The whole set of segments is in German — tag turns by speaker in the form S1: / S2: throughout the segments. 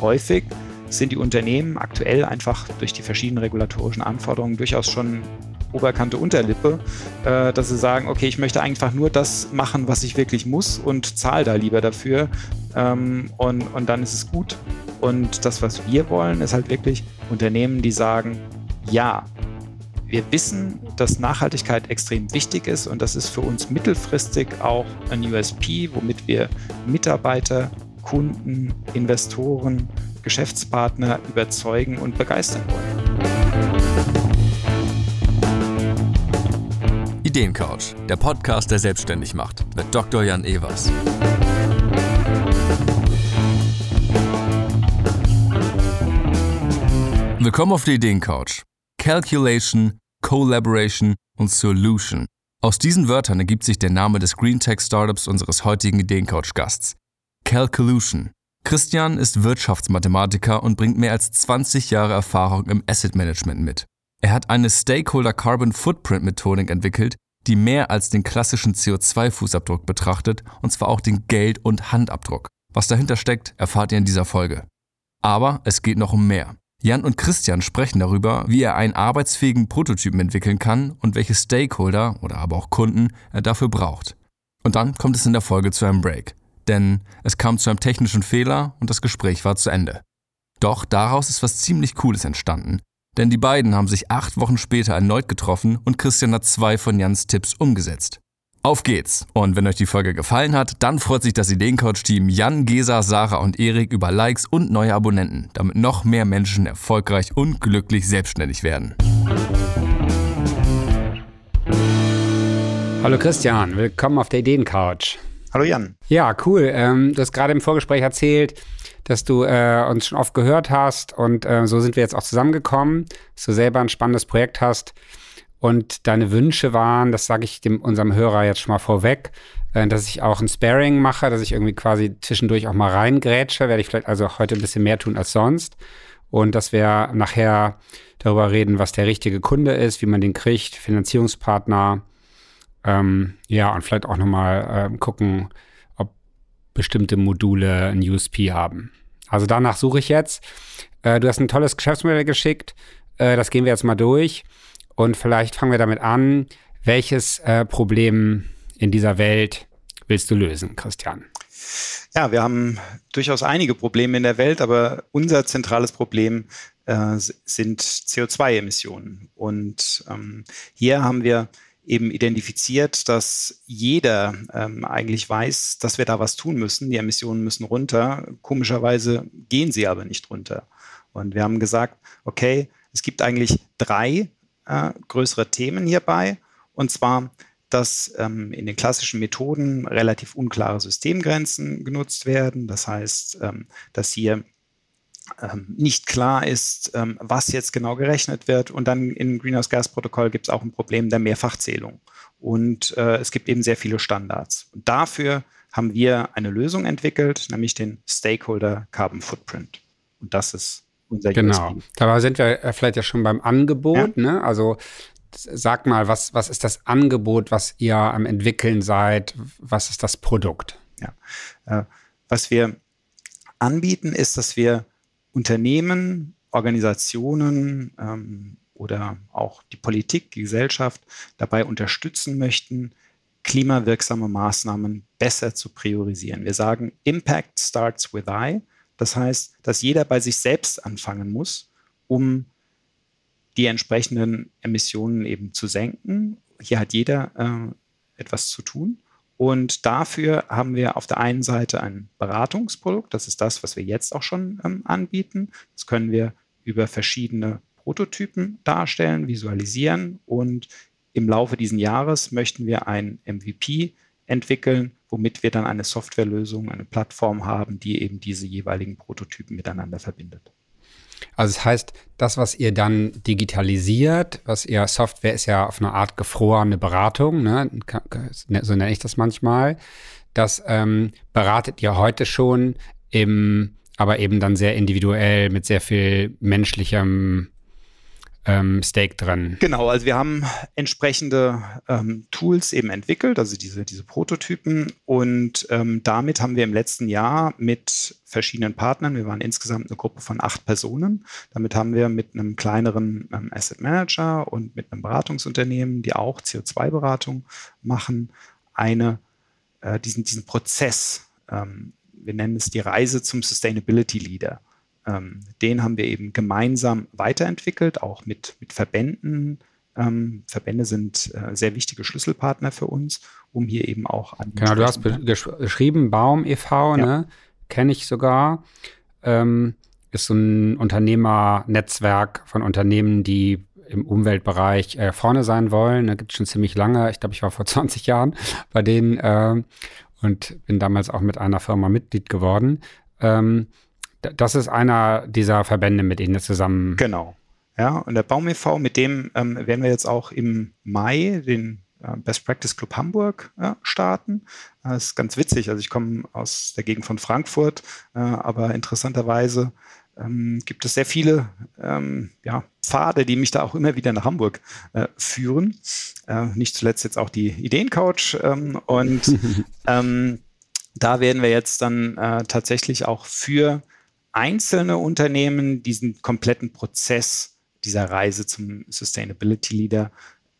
S1: häufig sind die Unternehmen aktuell einfach durch die verschiedenen regulatorischen Anforderungen durchaus schon Oberkante Unterlippe, äh, dass sie sagen, okay, ich möchte einfach nur das machen, was ich wirklich muss und zahle da lieber dafür ähm, und, und dann ist es gut. Und das, was wir wollen, ist halt wirklich Unternehmen, die sagen, ja, wir wissen, dass Nachhaltigkeit extrem wichtig ist und das ist für uns mittelfristig auch ein USP, womit wir Mitarbeiter, Kunden, Investoren, Geschäftspartner überzeugen und begeistern wollen.
S2: Ideencouch, der Podcast, der selbstständig macht, mit Dr. Jan Evers. Willkommen auf der Ideencouch. Calculation, Collaboration und Solution. Aus diesen Wörtern ergibt sich der Name des Green Tech Startups unseres heutigen Ideencouch-Gasts. Calculution. Christian ist Wirtschaftsmathematiker und bringt mehr als 20 Jahre Erfahrung im Asset Management mit. Er hat eine Stakeholder Carbon Footprint Methodik entwickelt, die mehr als den klassischen CO2-Fußabdruck betrachtet, und zwar auch den Geld- und Handabdruck. Was dahinter steckt, erfahrt ihr in dieser Folge. Aber es geht noch um mehr. Jan und Christian sprechen darüber, wie er einen arbeitsfähigen Prototypen entwickeln kann und welche Stakeholder oder aber auch Kunden er dafür braucht. Und dann kommt es in der Folge zu einem Break. Denn es kam zu einem technischen Fehler und das Gespräch war zu Ende. Doch daraus ist was ziemlich Cooles entstanden. Denn die beiden haben sich acht Wochen später erneut getroffen und Christian hat zwei von Jans Tipps umgesetzt. Auf geht's! Und wenn euch die Folge gefallen hat, dann freut sich das Ideencoach-Team Jan, Gesa, Sarah und Erik über Likes und neue Abonnenten, damit noch mehr Menschen erfolgreich und glücklich selbstständig werden.
S3: Hallo Christian, willkommen auf der Ideencouch.
S1: Hallo Jan.
S3: Ja, cool. Ähm, du hast gerade im Vorgespräch erzählt, dass du äh, uns schon oft gehört hast und äh, so sind wir jetzt auch zusammengekommen, dass du selber ein spannendes Projekt hast und deine Wünsche waren, das sage ich dem, unserem Hörer jetzt schon mal vorweg, äh, dass ich auch ein Sparing mache, dass ich irgendwie quasi zwischendurch auch mal reingrätsche. Werde ich vielleicht also heute ein bisschen mehr tun als sonst. Und dass wir nachher darüber reden, was der richtige Kunde ist, wie man den kriegt, Finanzierungspartner. Ähm, ja, und vielleicht auch nochmal äh, gucken, ob bestimmte Module ein USP haben. Also danach suche ich jetzt. Äh, du hast ein tolles Geschäftsmodell geschickt. Äh, das gehen wir jetzt mal durch. Und vielleicht fangen wir damit an. Welches äh, Problem in dieser Welt willst du lösen, Christian?
S1: Ja, wir haben durchaus einige Probleme in der Welt, aber unser zentrales Problem äh, sind CO2-Emissionen. Und ähm, hier haben wir eben identifiziert, dass jeder ähm, eigentlich weiß, dass wir da was tun müssen. Die Emissionen müssen runter. Komischerweise gehen sie aber nicht runter. Und wir haben gesagt, okay, es gibt eigentlich drei äh, größere Themen hierbei. Und zwar, dass ähm, in den klassischen Methoden relativ unklare Systemgrenzen genutzt werden. Das heißt, ähm, dass hier nicht klar ist, ähm, was jetzt genau gerechnet wird. Und dann im Greenhouse Gas Protokoll gibt es auch ein Problem der Mehrfachzählung. Und äh, es gibt eben sehr viele Standards. Und dafür haben wir eine Lösung entwickelt, nämlich den Stakeholder Carbon Footprint. Und das ist unser
S3: Genau. USB. Dabei sind wir äh, vielleicht ja schon beim Angebot. Ja. Ne? Also sag mal, was, was ist das Angebot, was ihr am entwickeln seid? Was ist das Produkt?
S1: Ja. Äh, was wir anbieten, ist, dass wir Unternehmen, Organisationen ähm, oder auch die Politik, die Gesellschaft dabei unterstützen möchten, klimawirksame Maßnahmen besser zu priorisieren. Wir sagen, Impact starts with I. Das heißt, dass jeder bei sich selbst anfangen muss, um die entsprechenden Emissionen eben zu senken. Hier hat jeder äh, etwas zu tun. Und dafür haben wir auf der einen Seite ein Beratungsprodukt. Das ist das, was wir jetzt auch schon ähm, anbieten. Das können wir über verschiedene Prototypen darstellen, visualisieren. Und im Laufe dieses Jahres möchten wir ein MVP entwickeln, womit wir dann eine Softwarelösung, eine Plattform haben, die eben diese jeweiligen Prototypen miteinander verbindet.
S3: Also das heißt, das, was ihr dann digitalisiert, was ihr Software ist ja auf eine Art gefrorene Beratung, ne? so nenne ich das manchmal. Das ähm, beratet ihr heute schon im, aber eben dann sehr individuell mit sehr viel menschlichem ähm, Stake drin.
S1: Genau, also wir haben entsprechende ähm, Tools eben entwickelt, also diese, diese Prototypen. Und ähm, damit haben wir im letzten Jahr mit verschiedenen Partnern, wir waren insgesamt eine Gruppe von acht Personen, damit haben wir mit einem kleineren ähm, Asset Manager und mit einem Beratungsunternehmen, die auch CO2-Beratung machen, eine, äh, diesen, diesen Prozess, ähm, wir nennen es die Reise zum Sustainability Leader ähm, den haben wir eben gemeinsam weiterentwickelt, auch mit, mit Verbänden. Ähm, Verbände sind äh, sehr wichtige Schlüsselpartner für uns, um hier eben auch
S3: an. Genau, du hast beschrieben, Baum e.V., ja. ne? kenne ich sogar. Ähm, ist so ein Unternehmernetzwerk von Unternehmen, die im Umweltbereich äh, vorne sein wollen. Da gibt es schon ziemlich lange. Ich glaube, ich war vor 20 Jahren bei denen äh, und bin damals auch mit einer Firma Mitglied geworden. Ähm, das ist einer dieser Verbände, mit denen wir zusammen.
S1: Genau. Ja, und der Baum e.V., mit dem ähm, werden wir jetzt auch im Mai den äh, Best Practice Club Hamburg äh, starten. Das ist ganz witzig. Also ich komme aus der Gegend von Frankfurt, äh, aber interessanterweise ähm, gibt es sehr viele ähm, ja, Pfade, die mich da auch immer wieder nach Hamburg äh, führen. Äh, nicht zuletzt jetzt auch die Ideencouch. Ähm, und ähm, da werden wir jetzt dann äh, tatsächlich auch für einzelne Unternehmen diesen kompletten Prozess dieser Reise zum Sustainability Leader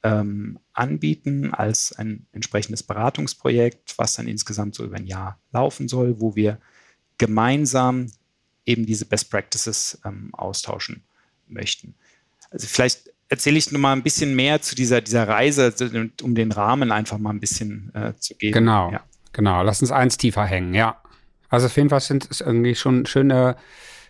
S1: ähm, anbieten als ein entsprechendes Beratungsprojekt, was dann insgesamt so über ein Jahr laufen soll, wo wir gemeinsam eben diese Best Practices ähm, austauschen möchten. Also vielleicht erzähle ich nur mal ein bisschen mehr zu dieser, dieser Reise, um den Rahmen einfach mal ein bisschen äh, zu geben.
S3: Genau, ja. genau. Lass uns eins tiefer hängen, ja. Also auf jeden Fall sind es irgendwie schon schöne,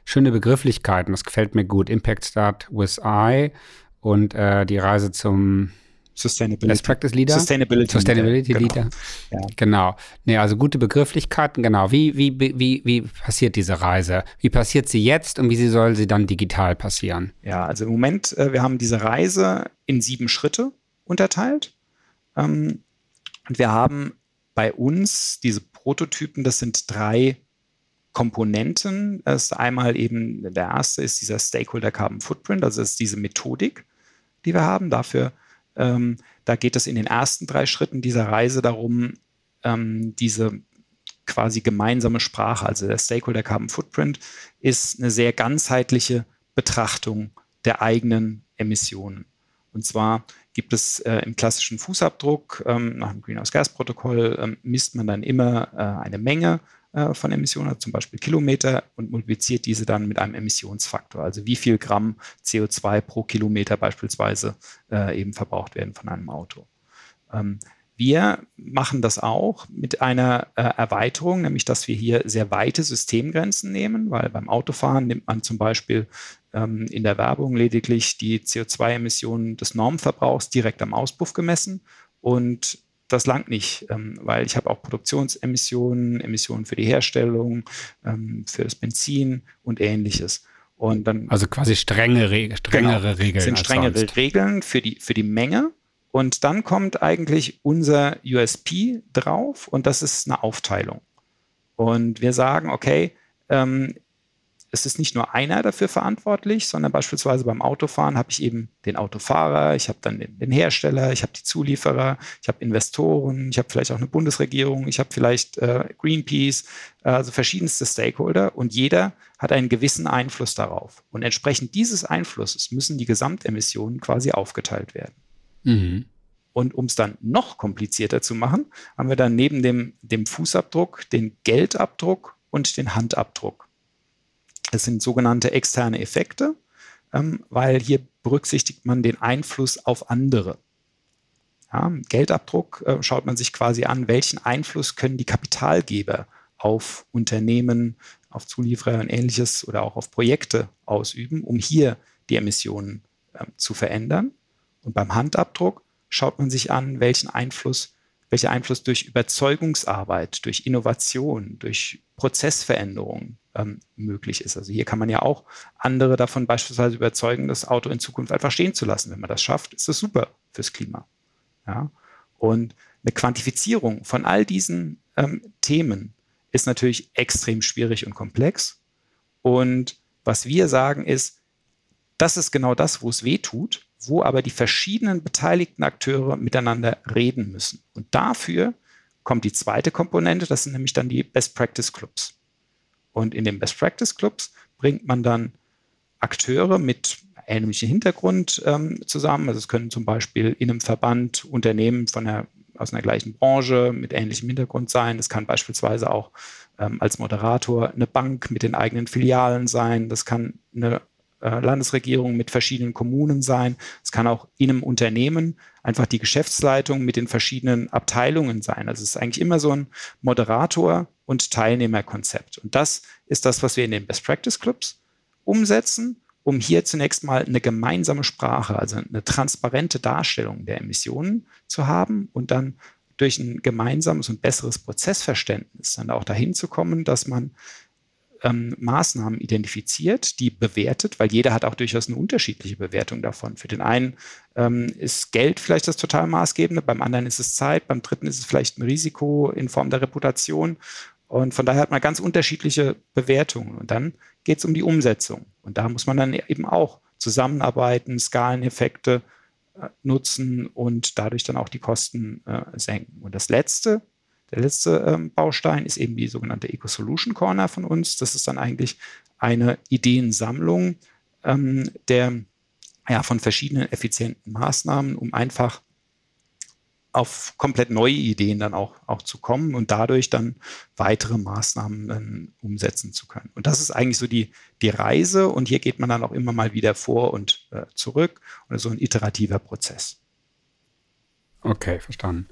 S3: schöne Begrifflichkeiten. Das gefällt mir gut. Impact Start with I und äh, die Reise zum
S1: Sustainability.
S3: Best Practice Leader.
S1: Sustainability,
S3: Sustainability Leader. Leader. Genau. Ja. genau. Nee, also gute Begrifflichkeiten, genau. Wie, wie, wie, wie passiert diese Reise? Wie passiert sie jetzt und wie soll sie dann digital passieren?
S1: Ja, also im Moment, äh, wir haben diese Reise in sieben Schritte unterteilt. Ähm, und wir haben bei uns diese Prototypen, das sind drei Komponenten. Das ist einmal eben, der erste ist dieser Stakeholder Carbon Footprint, also ist diese Methodik, die wir haben. Dafür, ähm, da geht es in den ersten drei Schritten dieser Reise darum, ähm, diese quasi gemeinsame Sprache, also der Stakeholder Carbon Footprint, ist eine sehr ganzheitliche Betrachtung der eigenen Emissionen. Und zwar gibt es äh, im klassischen Fußabdruck ähm, nach dem Greenhouse-Gas-Protokoll ähm, misst man dann immer äh, eine Menge äh, von Emissionen, also zum Beispiel Kilometer, und multipliziert diese dann mit einem Emissionsfaktor, also wie viel Gramm CO2 pro Kilometer beispielsweise äh, eben verbraucht werden von einem Auto. Ähm, wir machen das auch mit einer äh, Erweiterung, nämlich dass wir hier sehr weite Systemgrenzen nehmen, weil beim Autofahren nimmt man zum Beispiel ähm, in der Werbung lediglich die CO2-Emissionen des Normverbrauchs direkt am Auspuff gemessen und das langt nicht, ähm, weil ich habe auch Produktionsemissionen, Emissionen für die Herstellung, ähm, für das Benzin und ähnliches. Und dann,
S3: also quasi strenge, strengere genau, Regeln.
S1: sind strengere Regeln für die, für die Menge und dann kommt eigentlich unser USP drauf und das ist eine Aufteilung. Und wir sagen, okay, ähm, es ist nicht nur einer dafür verantwortlich, sondern beispielsweise beim Autofahren habe ich eben den Autofahrer, ich habe dann den, Hersteller, ich habe die Zulieferer, ich habe Investoren, ich habe vielleicht auch eine Bundesregierung, ich habe vielleicht äh, Greenpeace, äh, also verschiedenste Stakeholder und jeder hat einen gewissen Einfluss darauf. Und entsprechend dieses Einflusses müssen die Gesamtemissionen quasi aufgeteilt werden. Mhm. Und um es dann noch komplizierter zu machen, haben wir dann neben dem, dem Fußabdruck den Geldabdruck und den Handabdruck. Das sind sogenannte externe Effekte, ähm, weil hier berücksichtigt man den Einfluss auf andere. Ja, Geldabdruck äh, schaut man sich quasi an, welchen Einfluss können die Kapitalgeber auf Unternehmen, auf Zulieferer und ähnliches oder auch auf Projekte ausüben, um hier die Emissionen äh, zu verändern. Und beim Handabdruck schaut man sich an, welchen Einfluss, welcher Einfluss durch Überzeugungsarbeit, durch Innovation, durch Prozessveränderungen ähm, möglich ist. Also hier kann man ja auch andere davon beispielsweise überzeugen, das Auto in Zukunft einfach stehen zu lassen. Wenn man das schafft, ist das super fürs Klima. Ja? Und eine Quantifizierung von all diesen ähm, Themen ist natürlich extrem schwierig und komplex. Und was wir sagen ist, das ist genau das, wo es weh tut, wo aber die verschiedenen beteiligten Akteure miteinander reden müssen. Und dafür kommt die zweite Komponente, das sind nämlich dann die Best Practice Clubs. Und in den Best Practice Clubs bringt man dann Akteure mit ähnlichem Hintergrund ähm, zusammen. Also es können zum Beispiel in einem Verband Unternehmen von der, aus einer gleichen Branche mit ähnlichem Hintergrund sein. Es kann beispielsweise auch ähm, als Moderator eine Bank mit den eigenen Filialen sein. Das kann eine äh, Landesregierung mit verschiedenen Kommunen sein. Es kann auch in einem Unternehmen einfach die Geschäftsleitung mit den verschiedenen Abteilungen sein. Also es ist eigentlich immer so ein Moderator- und Teilnehmerkonzept. Und das ist das, was wir in den Best Practice Clubs umsetzen, um hier zunächst mal eine gemeinsame Sprache, also eine transparente Darstellung der Emissionen zu haben und dann durch ein gemeinsames und besseres Prozessverständnis dann auch dahin zu kommen, dass man ähm, Maßnahmen identifiziert, die bewertet, weil jeder hat auch durchaus eine unterschiedliche Bewertung davon. Für den einen ähm, ist Geld vielleicht das total maßgebende, beim anderen ist es Zeit, beim dritten ist es vielleicht ein Risiko in Form der Reputation. Und von daher hat man ganz unterschiedliche Bewertungen. Und dann geht es um die Umsetzung. Und da muss man dann eben auch zusammenarbeiten, Skaleneffekte äh, nutzen und dadurch dann auch die Kosten äh, senken. Und das Letzte, der letzte ähm, Baustein ist eben die sogenannte Eco Solution Corner von uns. Das ist dann eigentlich eine Ideensammlung ähm, der, ja, von verschiedenen effizienten Maßnahmen, um einfach auf komplett neue Ideen dann auch, auch zu kommen und dadurch dann weitere Maßnahmen dann umsetzen zu können. Und das ist eigentlich so die, die Reise und hier geht man dann auch immer mal wieder vor und äh, zurück und so ein iterativer Prozess.
S3: Okay, verstanden.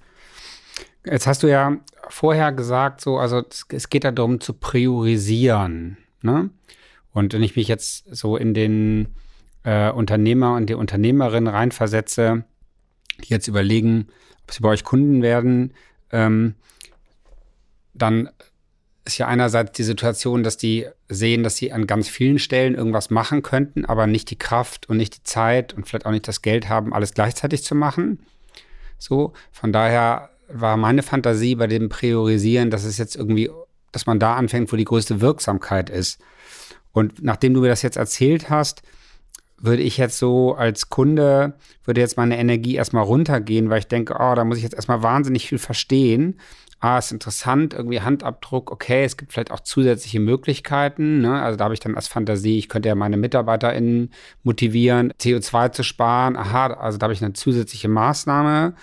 S3: Jetzt hast du ja vorher gesagt, so, also es geht darum zu priorisieren. Ne? Und wenn ich mich jetzt so in den äh, Unternehmer und die Unternehmerin reinversetze, die jetzt überlegen, ob sie bei euch Kunden werden, ähm, dann ist ja einerseits die Situation, dass die sehen, dass sie an ganz vielen Stellen irgendwas machen könnten, aber nicht die Kraft und nicht die Zeit und vielleicht auch nicht das Geld haben, alles gleichzeitig zu machen. So, von daher war meine Fantasie bei dem Priorisieren, dass es jetzt irgendwie, dass man da anfängt, wo die größte Wirksamkeit ist. Und nachdem du mir das jetzt erzählt hast, würde ich jetzt so als Kunde, würde jetzt meine Energie erstmal runtergehen, weil ich denke, oh, da muss ich jetzt erstmal wahnsinnig viel verstehen. Ah, ist interessant, irgendwie Handabdruck, okay, es gibt vielleicht auch zusätzliche Möglichkeiten. Ne? Also da habe ich dann als Fantasie, ich könnte ja meine MitarbeiterInnen motivieren, CO2 zu sparen. Aha, also da habe ich eine zusätzliche Maßnahme.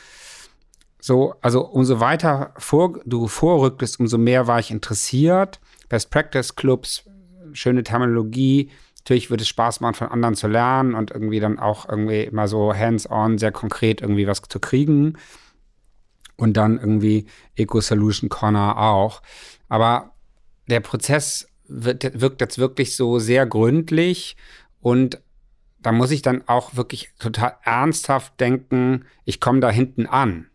S3: So, also umso weiter vor, du vorrücktest, umso mehr war ich interessiert. Best Practice Clubs, schöne Terminologie. Natürlich würde es Spaß machen, von anderen zu lernen und irgendwie dann auch irgendwie immer so hands-on, sehr konkret irgendwie was zu kriegen. Und dann irgendwie Eco Solution Corner auch. Aber der Prozess wird, wirkt jetzt wirklich so sehr gründlich und da muss ich dann auch wirklich total ernsthaft denken, ich komme da hinten an.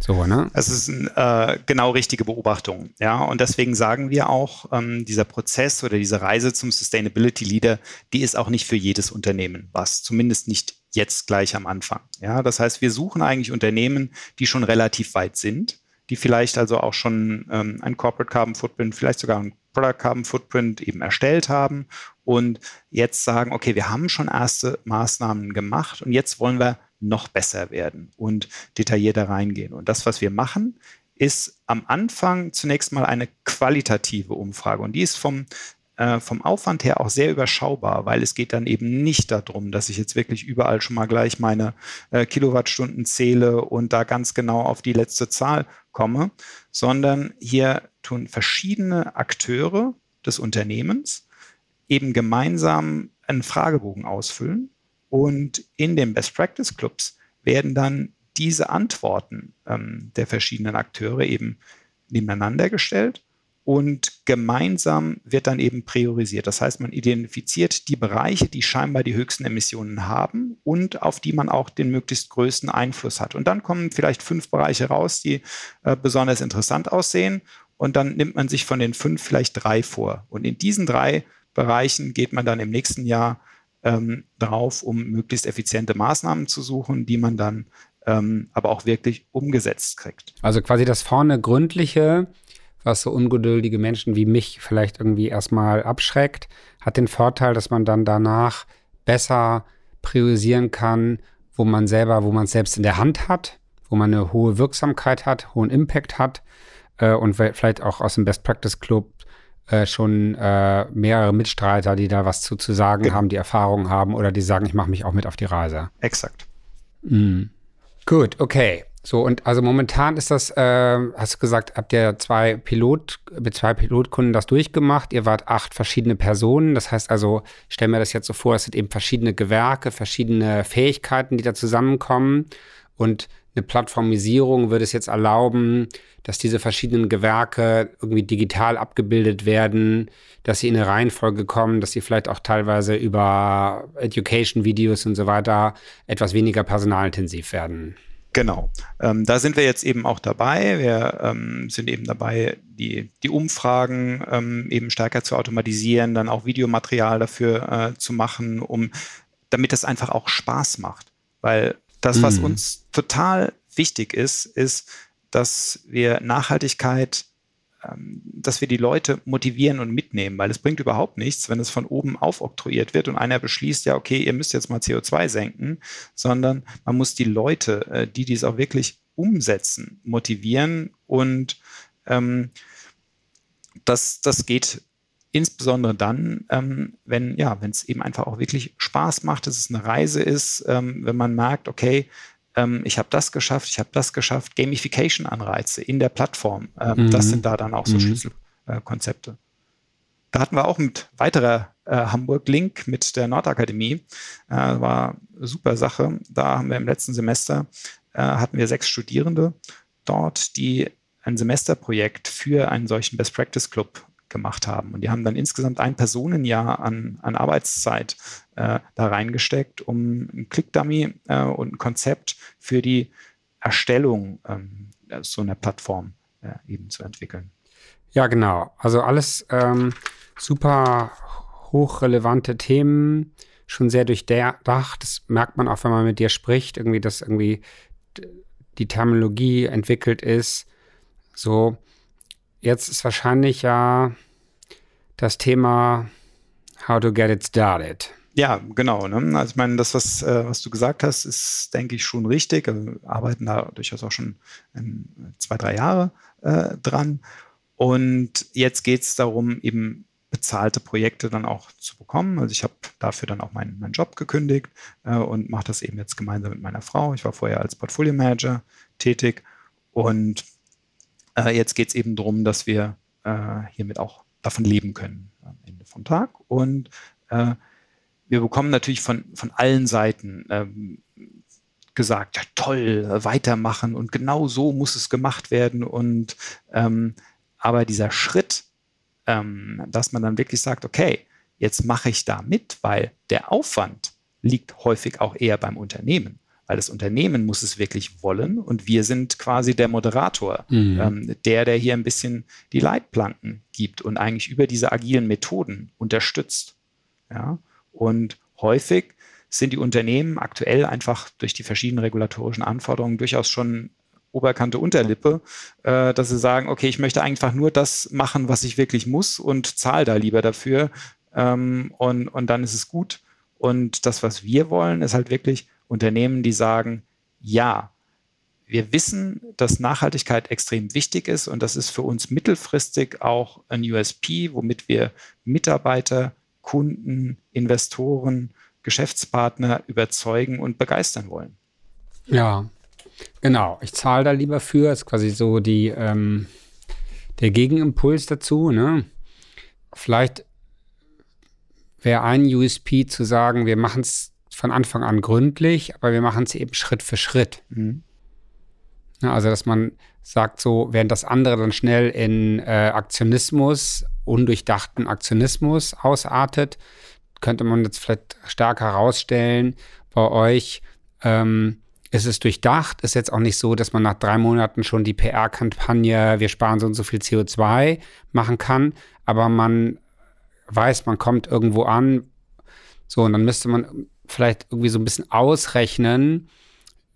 S1: So, ne? Das ist eine äh, genau richtige Beobachtung. Ja, und deswegen sagen wir auch, ähm, dieser Prozess oder diese Reise zum Sustainability Leader, die ist auch nicht für jedes Unternehmen was, zumindest nicht jetzt gleich am Anfang. Ja, das heißt, wir suchen eigentlich Unternehmen, die schon relativ weit sind, die vielleicht also auch schon ähm, ein Corporate Carbon Footprint, vielleicht sogar ein Product Carbon Footprint eben erstellt haben und jetzt sagen, okay, wir haben schon erste Maßnahmen gemacht und jetzt wollen wir noch besser werden und detaillierter reingehen. Und das, was wir machen, ist am Anfang zunächst mal eine qualitative Umfrage. Und die ist vom, äh, vom Aufwand her auch sehr überschaubar, weil es geht dann eben nicht darum, dass ich jetzt wirklich überall schon mal gleich meine äh, Kilowattstunden zähle und da ganz genau auf die letzte Zahl komme, sondern hier tun verschiedene Akteure des Unternehmens eben gemeinsam einen Fragebogen ausfüllen und in den Best Practice Clubs werden dann diese Antworten ähm, der verschiedenen Akteure eben nebeneinander gestellt und gemeinsam wird dann eben priorisiert. Das heißt, man identifiziert die Bereiche, die scheinbar die höchsten Emissionen haben und auf die man auch den möglichst größten Einfluss hat. Und dann kommen vielleicht fünf Bereiche raus, die äh, besonders interessant aussehen. Und dann nimmt man sich von den fünf vielleicht drei vor. Und in diesen drei Bereichen geht man dann im nächsten Jahr ähm, drauf, um möglichst effiziente Maßnahmen zu suchen, die man dann ähm, aber auch wirklich umgesetzt kriegt.
S3: Also quasi das vorne gründliche, was so ungeduldige Menschen wie mich vielleicht irgendwie erstmal abschreckt, hat den Vorteil, dass man dann danach besser priorisieren kann, wo man selber, wo man es selbst in der Hand hat, wo man eine hohe Wirksamkeit hat, hohen Impact hat äh, und vielleicht auch aus dem Best Practice Club äh, schon äh, mehrere Mitstreiter, die da was zu, zu sagen genau. haben, die Erfahrungen haben oder die sagen, ich mache mich auch mit auf die Reise.
S1: Exakt.
S3: Mhm. Gut, okay. So, und also momentan ist das, äh, hast du gesagt, habt ihr zwei Pilot, mit zwei Pilotkunden das durchgemacht. Ihr wart acht verschiedene Personen. Das heißt also, ich stelle mir das jetzt so vor, es sind eben verschiedene Gewerke, verschiedene Fähigkeiten, die da zusammenkommen. Und eine Plattformisierung würde es jetzt erlauben, dass diese verschiedenen Gewerke irgendwie digital abgebildet werden, dass sie in eine Reihenfolge kommen, dass sie vielleicht auch teilweise über Education-Videos und so weiter etwas weniger personalintensiv werden.
S1: Genau. Ähm, da sind wir jetzt eben auch dabei. Wir ähm, sind eben dabei, die, die Umfragen ähm, eben stärker zu automatisieren, dann auch Videomaterial dafür äh, zu machen, um damit es einfach auch Spaß macht. Weil das, was mhm. uns total wichtig ist, ist, dass wir Nachhaltigkeit, ähm, dass wir die Leute motivieren und mitnehmen, weil es bringt überhaupt nichts, wenn es von oben aufoktroyiert wird und einer beschließt, ja, okay, ihr müsst jetzt mal CO2 senken, sondern man muss die Leute, äh, die dies auch wirklich umsetzen, motivieren und ähm, das, das geht insbesondere dann, ähm, wenn ja, wenn es eben einfach auch wirklich Spaß macht, dass es eine Reise ist, ähm, wenn man merkt, okay, ähm, ich habe das geschafft, ich habe das geschafft, Gamification-Anreize in der Plattform, ähm, mhm. das sind da dann auch so mhm. Schlüsselkonzepte. Äh, da hatten wir auch mit weiterer äh, Hamburg Link mit der Nordakademie, äh, war eine super Sache. Da haben wir im letzten Semester äh, hatten wir sechs Studierende dort, die ein Semesterprojekt für einen solchen Best Practice Club gemacht haben. Und die haben dann insgesamt ein Personenjahr an, an Arbeitszeit äh, da reingesteckt, um ein Click-Dummy äh, und ein Konzept für die Erstellung ähm, so einer Plattform äh, eben zu entwickeln.
S3: Ja, genau. Also alles ähm, super hochrelevante Themen, schon sehr durchdacht. Das merkt man auch, wenn man mit dir spricht, irgendwie, dass irgendwie die Terminologie entwickelt ist. So, Jetzt ist wahrscheinlich ja das Thema How to get it started.
S1: Ja, genau. Ne? Also ich meine, das, was, äh, was du gesagt hast, ist, denke ich, schon richtig. Wir arbeiten da durchaus auch schon ähm, zwei, drei Jahre äh, dran. Und jetzt geht es darum, eben bezahlte Projekte dann auch zu bekommen. Also ich habe dafür dann auch meinen, meinen Job gekündigt äh, und mache das eben jetzt gemeinsam mit meiner Frau. Ich war vorher als Portfolio Manager tätig und äh, jetzt geht es eben darum, dass wir äh, hiermit auch davon leben können am Ende vom Tag. Und äh, wir bekommen natürlich von, von allen Seiten ähm, gesagt, ja, toll, weitermachen und genau so muss es gemacht werden. Und ähm, aber dieser Schritt, ähm, dass man dann wirklich sagt, okay, jetzt mache ich da mit, weil der Aufwand liegt häufig auch eher beim Unternehmen weil das Unternehmen muss es wirklich wollen und wir sind quasi der Moderator, mhm. ähm, der, der hier ein bisschen die Leitplanken gibt und eigentlich über diese agilen Methoden unterstützt. Ja? Und häufig sind die Unternehmen aktuell einfach durch die verschiedenen regulatorischen Anforderungen durchaus schon Oberkante Unterlippe, äh, dass sie sagen, okay, ich möchte einfach nur das machen, was ich wirklich muss und zahle da lieber dafür ähm, und, und dann ist es gut. Und das, was wir wollen, ist halt wirklich, Unternehmen, die sagen, ja, wir wissen, dass Nachhaltigkeit extrem wichtig ist und das ist für uns mittelfristig auch ein USP, womit wir Mitarbeiter, Kunden, Investoren, Geschäftspartner überzeugen und begeistern wollen.
S3: Ja, genau. Ich zahle da lieber für. Das ist quasi so die, ähm, der Gegenimpuls dazu. Ne? Vielleicht wäre ein USP zu sagen, wir machen es von Anfang an gründlich, aber wir machen es eben Schritt für Schritt. Mhm. Ja, also, dass man sagt, so, während das andere dann schnell in äh, Aktionismus, undurchdachten Aktionismus ausartet, könnte man jetzt vielleicht stärker herausstellen, bei euch ähm, ist es durchdacht, ist jetzt auch nicht so, dass man nach drei Monaten schon die PR-Kampagne, wir sparen so und so viel CO2 machen kann, aber man weiß, man kommt irgendwo an, so, und dann müsste man vielleicht irgendwie so ein bisschen ausrechnen,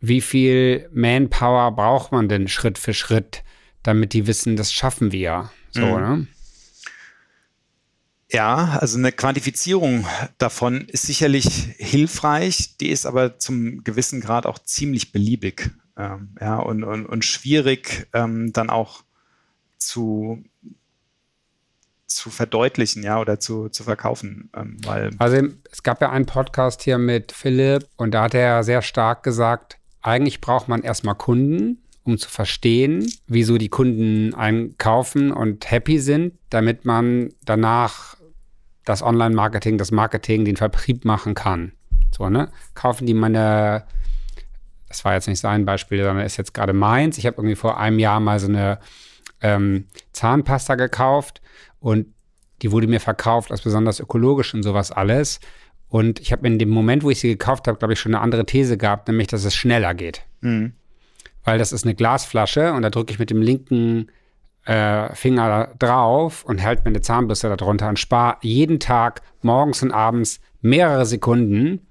S3: wie viel Manpower braucht man denn Schritt für Schritt, damit die wissen, das schaffen wir. So, mhm. ne?
S1: Ja, also eine Quantifizierung davon ist sicherlich hilfreich, die ist aber zum gewissen Grad auch ziemlich beliebig ähm, ja, und, und, und schwierig ähm, dann auch zu, zu verdeutlichen, ja, oder zu, zu verkaufen. Ähm, weil
S3: also es gab ja einen Podcast hier mit Philipp und da hat er sehr stark gesagt, eigentlich braucht man erstmal Kunden, um zu verstehen, wieso die Kunden einkaufen und happy sind, damit man danach das Online-Marketing, das Marketing, den Vertrieb machen kann. So, ne? Kaufen die meine, das war jetzt nicht sein Beispiel, sondern ist jetzt gerade meins. Ich habe irgendwie vor einem Jahr mal so eine ähm, Zahnpasta gekauft und die wurde mir verkauft als besonders ökologisch und sowas alles. Und ich habe in dem Moment, wo ich sie gekauft habe, glaube ich, schon eine andere These gehabt, nämlich, dass es schneller geht. Mhm. Weil das ist eine Glasflasche und da drücke ich mit dem linken äh, Finger drauf und hält mir eine Zahnbürste darunter und spare jeden Tag morgens und abends mehrere Sekunden.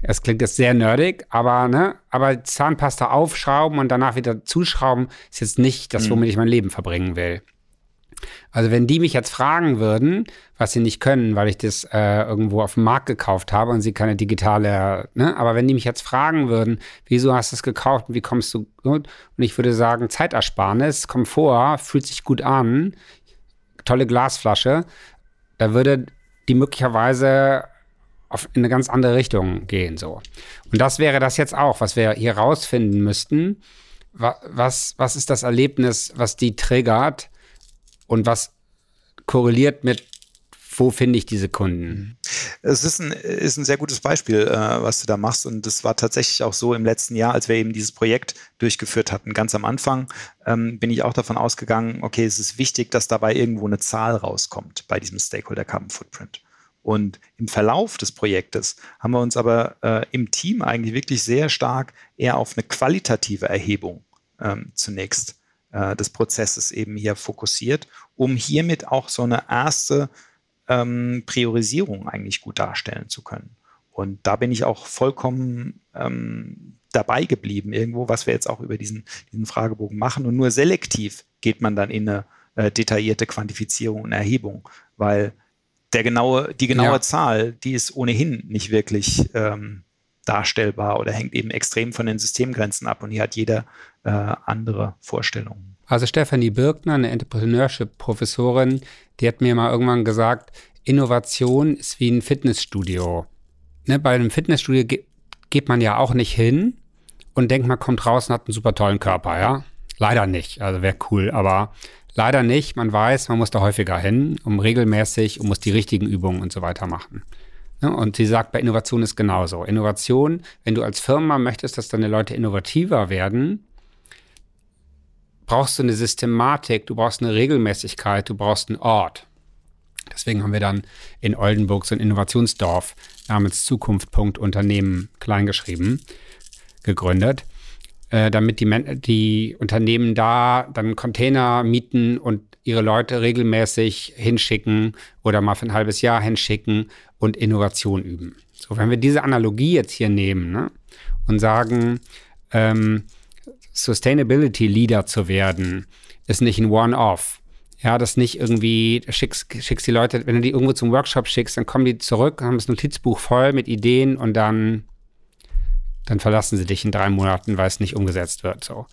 S3: Es klingt jetzt sehr nerdig, aber ne, aber Zahnpasta aufschrauben und danach wieder zuschrauben ist jetzt nicht das, mhm. womit ich mein Leben verbringen will. Also wenn die mich jetzt fragen würden, was sie nicht können, weil ich das äh, irgendwo auf dem Markt gekauft habe und sie keine digitale, ne? aber wenn die mich jetzt fragen würden, wieso hast du es gekauft und wie kommst du gut? Und ich würde sagen, Zeitersparnis, Komfort, fühlt sich gut an, tolle Glasflasche, da würde die möglicherweise auf, in eine ganz andere Richtung gehen so. Und das wäre das jetzt auch, was wir hier rausfinden müssten. Was, was ist das Erlebnis, was die triggert? Und was korreliert mit, wo finde ich diese Kunden?
S1: Es ist ein, ist ein sehr gutes Beispiel, äh, was du da machst. Und das war tatsächlich auch so im letzten Jahr, als wir eben dieses Projekt durchgeführt hatten. Ganz am Anfang ähm, bin ich auch davon ausgegangen, okay, es ist wichtig, dass dabei irgendwo eine Zahl rauskommt bei diesem Stakeholder Carbon Footprint. Und im Verlauf des Projektes haben wir uns aber äh, im Team eigentlich wirklich sehr stark eher auf eine qualitative Erhebung ähm, zunächst äh, des Prozesses eben hier fokussiert, um hiermit auch so eine erste ähm, Priorisierung eigentlich gut darstellen zu können. Und da bin ich auch vollkommen ähm, dabei geblieben, irgendwo, was wir jetzt auch über diesen, diesen Fragebogen machen. Und nur selektiv geht man dann in eine äh, detaillierte Quantifizierung und Erhebung, weil der genaue, die genaue ja. Zahl, die ist ohnehin nicht wirklich ähm, darstellbar oder hängt eben extrem von den Systemgrenzen ab. Und hier hat jeder äh, andere Vorstellungen.
S3: Also Stefanie Birkner, eine Entrepreneurship-Professorin, die hat mir mal irgendwann gesagt, Innovation ist wie ein Fitnessstudio. Ne, bei einem Fitnessstudio ge geht man ja auch nicht hin und denkt, man kommt raus und hat einen super tollen Körper, ja? Leider nicht. Also wäre cool, aber leider nicht. Man weiß, man muss da häufiger hin, um regelmäßig und muss die richtigen Übungen und so weiter machen. Ne? Und sie sagt, bei Innovation ist genauso. Innovation, wenn du als Firma möchtest, dass deine Leute innovativer werden, brauchst du eine Systematik, du brauchst eine Regelmäßigkeit, du brauchst einen Ort. Deswegen haben wir dann in Oldenburg so ein Innovationsdorf namens Zukunft.unternehmen kleingeschrieben gegründet, äh, damit die, die Unternehmen da dann Container mieten und ihre Leute regelmäßig hinschicken oder mal für ein halbes Jahr hinschicken und Innovation üben. So, wenn wir diese Analogie jetzt hier nehmen ne, und sagen, ähm, Sustainability Leader zu werden, ist nicht ein One-Off. Ja, das nicht irgendwie, schickst, schickst die Leute, wenn du die irgendwo zum Workshop schickst, dann kommen die zurück, haben das Notizbuch voll mit Ideen und dann, dann verlassen sie dich in drei Monaten, weil es nicht umgesetzt wird. So.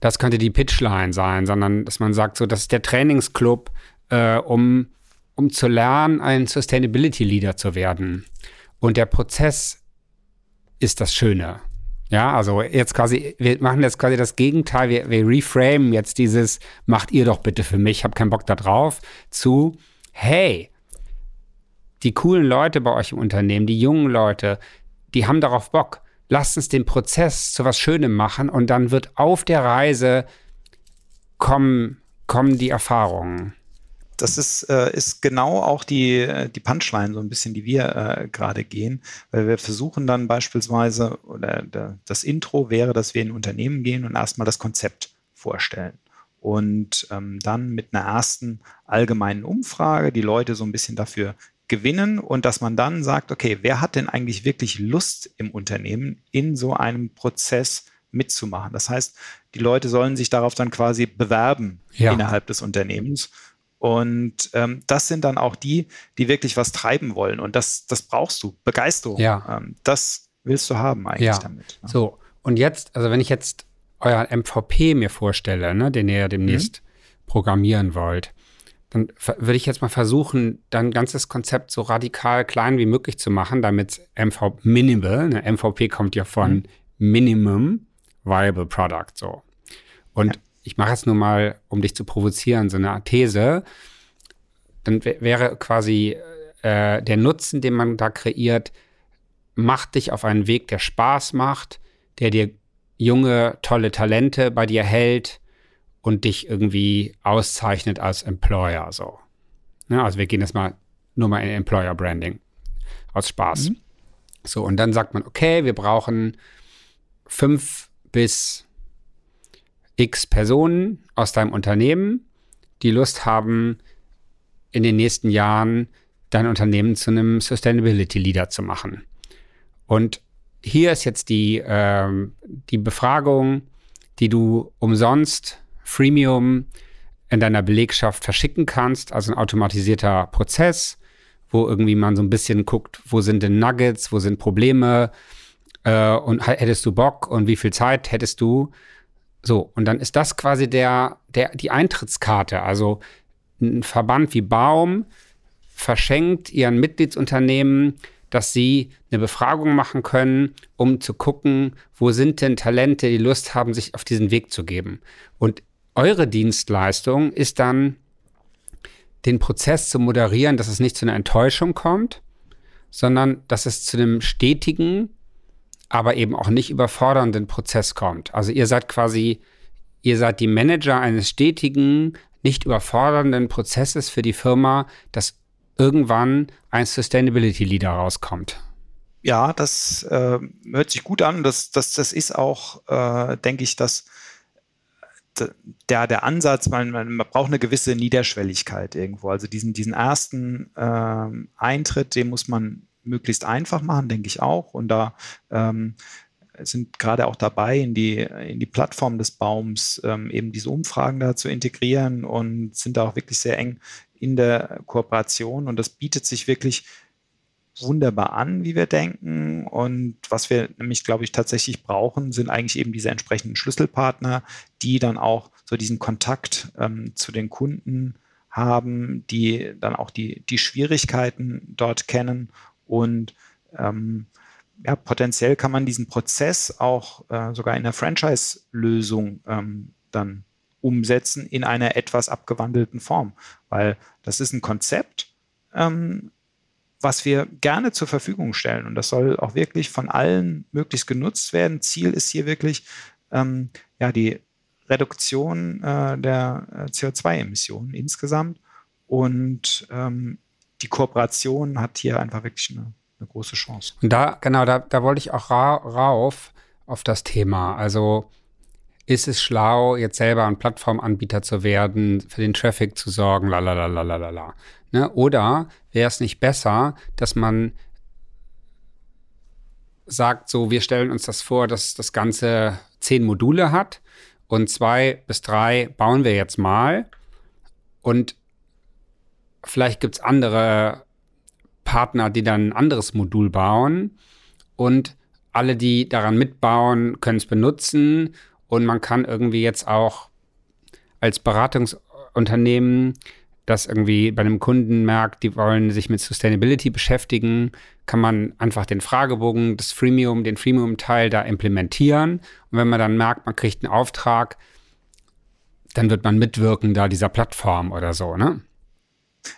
S3: Das könnte die Pitchline sein, sondern dass man sagt, so, das ist der Trainingsclub, äh, um, um zu lernen, ein Sustainability Leader zu werden. Und der Prozess ist das Schöne. Ja, also jetzt quasi, wir machen jetzt quasi das Gegenteil, wir, wir reframen jetzt dieses, macht ihr doch bitte für mich, ich habe keinen Bock da drauf, zu, hey, die coolen Leute bei euch im Unternehmen, die jungen Leute, die haben darauf Bock. Lasst uns den Prozess zu was Schönem machen und dann wird auf der Reise kommen, kommen die Erfahrungen
S1: das ist, äh, ist genau auch die, die Punchline, so ein bisschen, die wir äh, gerade gehen, weil wir versuchen dann beispielsweise, oder der, das Intro wäre, dass wir in ein Unternehmen gehen und erstmal das Konzept vorstellen. Und ähm, dann mit einer ersten allgemeinen Umfrage die Leute so ein bisschen dafür gewinnen und dass man dann sagt, okay, wer hat denn eigentlich wirklich Lust im Unternehmen in so einem Prozess mitzumachen? Das heißt, die Leute sollen sich darauf dann quasi bewerben ja. innerhalb des Unternehmens Und ähm, das sind dann auch die, die wirklich was treiben wollen. Und das, das brauchst du. Begeisterung.
S3: Ja.
S1: Ähm, das willst du haben eigentlich
S3: ja.
S1: damit.
S3: Ne? So, und jetzt, also wenn ich jetzt euer MVP mir vorstelle, ne, den ihr ja demnächst mhm. programmieren wollt, dann würde ich jetzt mal versuchen, dein ganzes Konzept so radikal klein wie möglich zu machen, damit MV Minimal, ne, MVP kommt ja von mhm. Minimum Viable Product, so. Und ja. Ich mache jetzt nur mal, um dich zu provozieren, so eine These. Dann wäre quasi äh, der Nutzen, den man da kreiert, macht dich auf einen Weg, der Spaß macht, der dir junge, tolle Talente bei dir hält und dich irgendwie auszeichnet als Employer. So. Ja, also wir gehen jetzt mal nur mal in Employer Branding aus Spaß. Mhm. So, und dann sagt man, okay, wir brauchen fünf bis x Personen aus deinem Unternehmen, die Lust haben, in den nächsten Jahren dein Unternehmen zu einem Sustainability Leader zu machen. Und hier ist jetzt die, ähm, die Befragung, die du umsonst, Freemium in deiner Belegschaft verschicken kannst, also ein automatisierter Prozess, wo irgendwie man so ein bisschen guckt, wo sind denn Nuggets, wo sind Probleme äh, und hättest du Bock und wie viel Zeit hättest du? So, und dann ist das quasi der, der, die Eintrittskarte. Also ein Verband wie Baum verschenkt ihren Mitgliedsunternehmen dass sie eine Befragung machen können, um zu gucken, wo sind denn Talente, die Lust haben, sich auf diesen Weg zu geben. Und eure Dienstleistung ist dann, den Prozess zu moderieren, dass es nicht zu einer Enttäuschung kommt, sondern dass es zu einem stetigen, aber eben auch nicht überfordernden Prozess kommt. Also ihr seid quasi, ihr seid die Manager eines stetigen, nicht überfordernden Prozesses für die Firma, das irgendwann ein Sustainability Leader rauskommt.
S1: Ja, das äh, hört sich gut an. Das, das, das ist auch, äh, denke ich, dass der, der Ansatz, man, man, braucht eine gewisse Niederschwelligkeit irgendwo. Also diesen, diesen ersten äh, Eintritt, den muss man möglichst einfach machen, denke ich auch. Und da ähm, sind gerade auch dabei, in die, in die Plattform des Baums ähm, eben diese Umfragen da zu integrieren und sind da auch wirklich sehr eng in der Kooperation und das bietet sich wirklich wunderbar an, wie wir denken. Und was wir nämlich, glaube ich, tatsächlich brauchen, sind eigentlich eben diese entsprechenden Schlüsselpartner, die dann auch so diesen Kontakt ähm, zu den Kunden haben, die dann auch die, die Schwierigkeiten dort kennen. Und ähm, ja, potenziell kann man diesen Prozess auch äh, sogar in der Franchise-Lösung ähm, dann umsetzen in einer etwas abgewandelten Form. Weil das ist ein Konzept, ähm, was wir gerne zur Verfügung stellen. Und das soll auch wirklich von allen möglichst genutzt werden. Ziel ist hier wirklich ähm, ja, die Reduktion äh, der äh, CO2-Emissionen insgesamt. Und ähm, die Kooperation hat hier einfach wirklich eine, eine große Chance.
S3: Und da, genau, da, da wollte ich auch ra rauf auf das Thema. Also ist es schlau, jetzt selber ein Plattformanbieter zu werden, für den Traffic zu sorgen, lalalala. Ne? Oder wäre es nicht besser, dass man sagt, so, wir stellen uns das vor, dass das Ganze zehn Module hat und zwei bis drei bauen wir jetzt mal und vielleicht gibt es andere Partner, die dann ein anderes Modul bauen und alle, die daran mitbauen, können es benutzen und man kann irgendwie jetzt auch als Beratungsunternehmen, das irgendwie bei einem Kunden merkt, die wollen sich mit Sustainability beschäftigen, kann man einfach den Fragebogen, das Freemium, den Freemium-Teil da implementieren. Und wenn man dann merkt, man kriegt einen Auftrag, dann wird man mitwirken da dieser Plattform oder so, ne?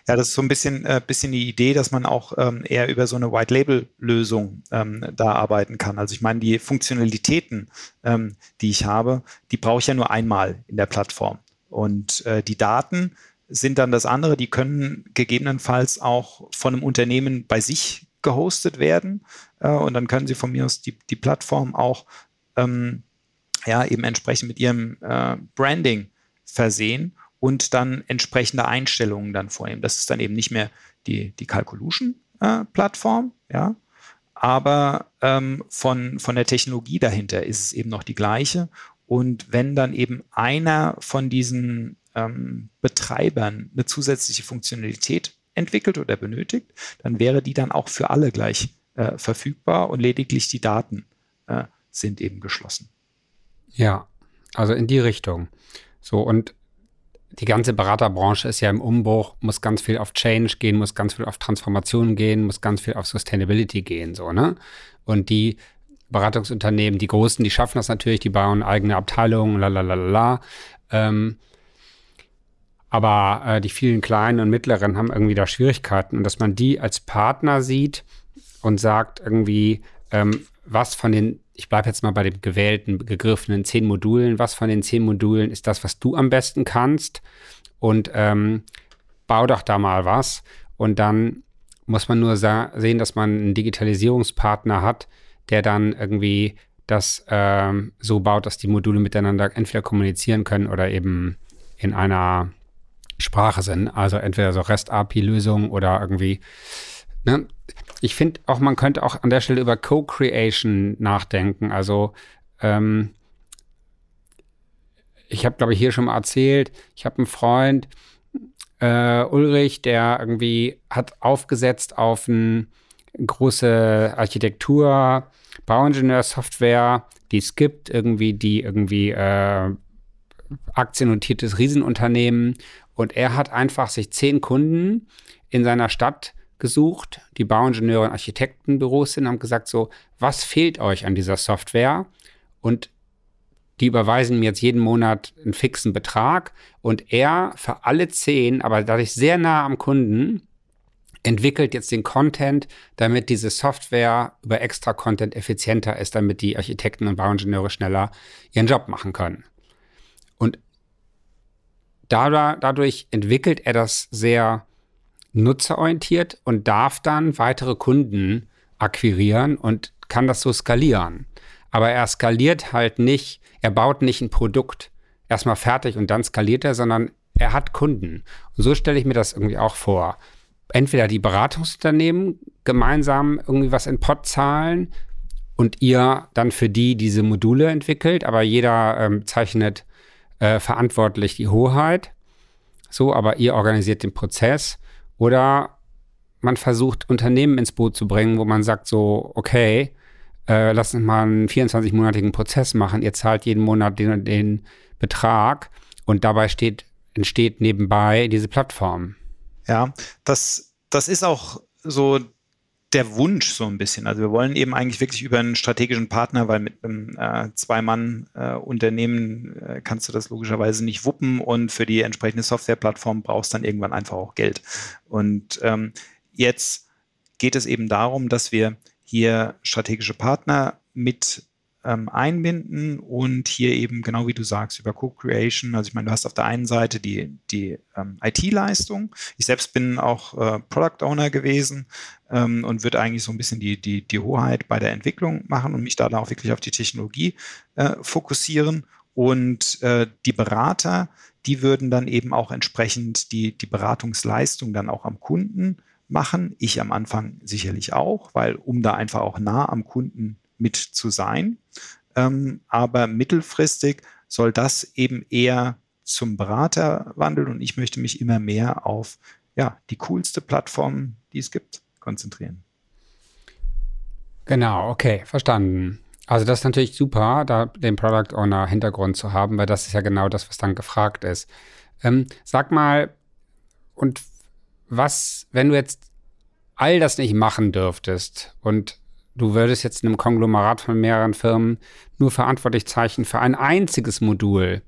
S1: Ja, das ist so ein bisschen, äh, bisschen die Idee, dass man auch ähm, eher über so eine White-Label-Lösung ähm, da arbeiten kann. Also ich meine, die Funktionalitäten, ähm, die ich habe, die brauche ich ja nur einmal in der Plattform. Und äh, die Daten sind dann das andere, die können gegebenenfalls auch von einem Unternehmen bei sich gehostet werden. Äh, und dann können sie von mir aus die, die Plattform auch ähm, ja, eben entsprechend mit ihrem äh, Branding versehen und dann entsprechende Einstellungen dann vornehmen. Das ist dann eben nicht mehr die, die Calculution-Plattform, äh, ja, aber ähm, von, von der Technologie dahinter ist es eben noch die gleiche. Und wenn dann eben einer von diesen ähm, Betreibern eine zusätzliche Funktionalität entwickelt oder benötigt, dann wäre die dann auch für alle gleich äh, verfügbar und lediglich die Daten äh, sind eben geschlossen.
S3: Ja, also in die Richtung. So, und die ganze Beraterbranche ist ja im Umbruch, muss ganz viel auf Change gehen, muss ganz viel auf Transformation gehen, muss ganz viel auf Sustainability gehen, so, ne? Und die Beratungsunternehmen, die Großen, die schaffen das natürlich, die bauen eigene Abteilungen, la la la la. Ähm, aber äh, die vielen kleinen und mittleren haben irgendwie da Schwierigkeiten und dass man die als Partner sieht und sagt irgendwie, ähm, was von den, ich bleibe jetzt mal bei dem gewählten, gegriffenen zehn Modulen, was von den zehn Modulen ist das, was du am besten kannst? Und ähm, bau doch da mal was. Und dann muss man nur sehen, dass man einen Digitalisierungspartner hat, der dann irgendwie das ähm, so baut, dass die Module miteinander entweder kommunizieren können oder eben in einer Sprache sind. Also entweder so REST-API-Lösungen oder irgendwie Ne? Ich finde auch, man könnte auch an der Stelle über Co-Creation nachdenken. Also ähm, ich habe, glaube ich, hier schon mal erzählt, ich habe einen Freund, äh, Ulrich, der irgendwie hat aufgesetzt auf eine große Architektur, Bauingenieursoftware, die es gibt, irgendwie, die irgendwie äh, aktiennotiertes Riesenunternehmen. Und er hat einfach sich zehn Kunden in seiner Stadt gesucht, die Bauingenieure und Architektenbüros sind, haben gesagt so, was fehlt euch an dieser Software? Und die überweisen mir jetzt jeden Monat einen fixen Betrag und er für alle zehn, aber dadurch sehr nah am Kunden, entwickelt jetzt den Content, damit diese Software über extra Content effizienter ist, damit die Architekten und Bauingenieure schneller ihren Job machen können. Und dadurch entwickelt er das sehr nutzerorientiert und darf dann weitere Kunden akquirieren und kann das so skalieren. Aber er skaliert halt nicht, er baut nicht ein Produkt erstmal fertig und dann skaliert er, sondern er hat Kunden. Und so stelle ich mir das irgendwie auch vor. Entweder die Beratungsunternehmen gemeinsam irgendwie was in Pot zahlen und ihr dann für die diese Module entwickelt, aber jeder ähm, zeichnet äh, verantwortlich die Hoheit. So, aber ihr organisiert den Prozess oder man versucht, Unternehmen ins Boot zu bringen, wo man sagt so, okay, äh, lass uns mal einen 24-monatigen Prozess machen. Ihr zahlt jeden Monat den, den Betrag und dabei steht, entsteht nebenbei diese Plattform.
S1: Ja, das, das ist auch so der Wunsch so ein bisschen. Also wir wollen eben eigentlich wirklich über einen strategischen Partner, weil mit einem äh, Zwei-Mann-Unternehmen äh, äh, kannst du das logischerweise nicht wuppen und für die entsprechende Softwareplattform brauchst dann irgendwann einfach auch Geld. Und ähm, jetzt geht es eben darum, dass wir hier strategische Partner mit ähm, einbinden und hier eben, genau wie du sagst, über Co-Creation. Also ich meine, du hast auf der einen Seite die, die ähm, IT-Leistung. Ich selbst bin auch äh, Product Owner gewesen ähm, und würde eigentlich so ein bisschen die, die, die Hoheit bei der Entwicklung machen und mich da auch wirklich auf die Technologie äh, fokussieren. Und äh, die Berater, die würden dann eben auch entsprechend die, die Beratungsleistung dann auch am Kunden machen. Ich am Anfang sicherlich auch, weil um da einfach auch nah am Kunden mit zu sein. Ähm, aber mittelfristig soll das eben eher zum Berater wandeln und ich möchte mich immer mehr auf ja, die coolste Plattform, die es gibt, konzentrieren.
S3: Genau, okay, verstanden. Also das ist natürlich super, da den Product Owner Hintergrund zu haben, weil das ist ja genau das, was dann gefragt ist. Ähm, sag mal, und was, wenn du jetzt all das nicht machen dürftest und du würdest jetzt in einem Konglomerat von mehreren Firmen nur verantwortlich zeichnen für ein einziges Modul.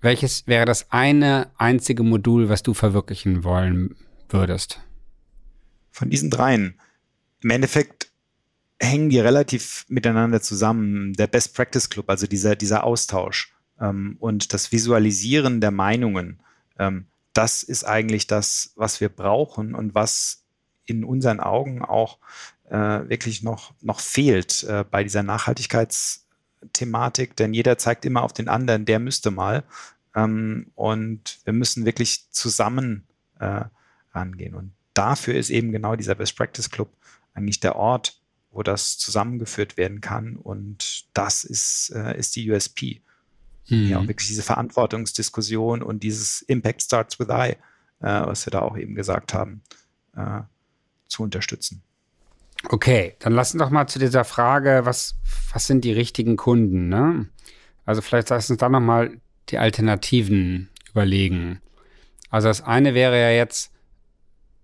S3: Welches wäre das eine einzige Modul, was du verwirklichen wollen würdest?
S1: Von diesen dreien. Im Endeffekt hängen die relativ miteinander zusammen. Der Best Practice Club, also dieser, dieser Austausch ähm, und das Visualisieren der Meinungen, ähm, das ist eigentlich das, was wir brauchen und was in unseren Augen auch wirklich noch, noch fehlt äh, bei dieser Nachhaltigkeitsthematik, denn jeder zeigt immer auf den anderen, der müsste mal. Ähm, und wir müssen wirklich zusammen äh, rangehen. Und dafür ist eben genau dieser Best Practice Club eigentlich der Ort, wo das zusammengeführt werden kann. Und das ist, äh, ist die USP. mhm. ja auch wirklich diese Verantwortungsdiskussion und dieses Impact starts with I, äh, was wir da auch eben gesagt haben, äh, zu unterstützen.
S3: Okay, dann lass uns doch mal zu dieser Frage, was, was sind die richtigen Kunden? Ne? Also vielleicht lass uns da nochmal die Alternativen überlegen. Also das eine wäre ja jetzt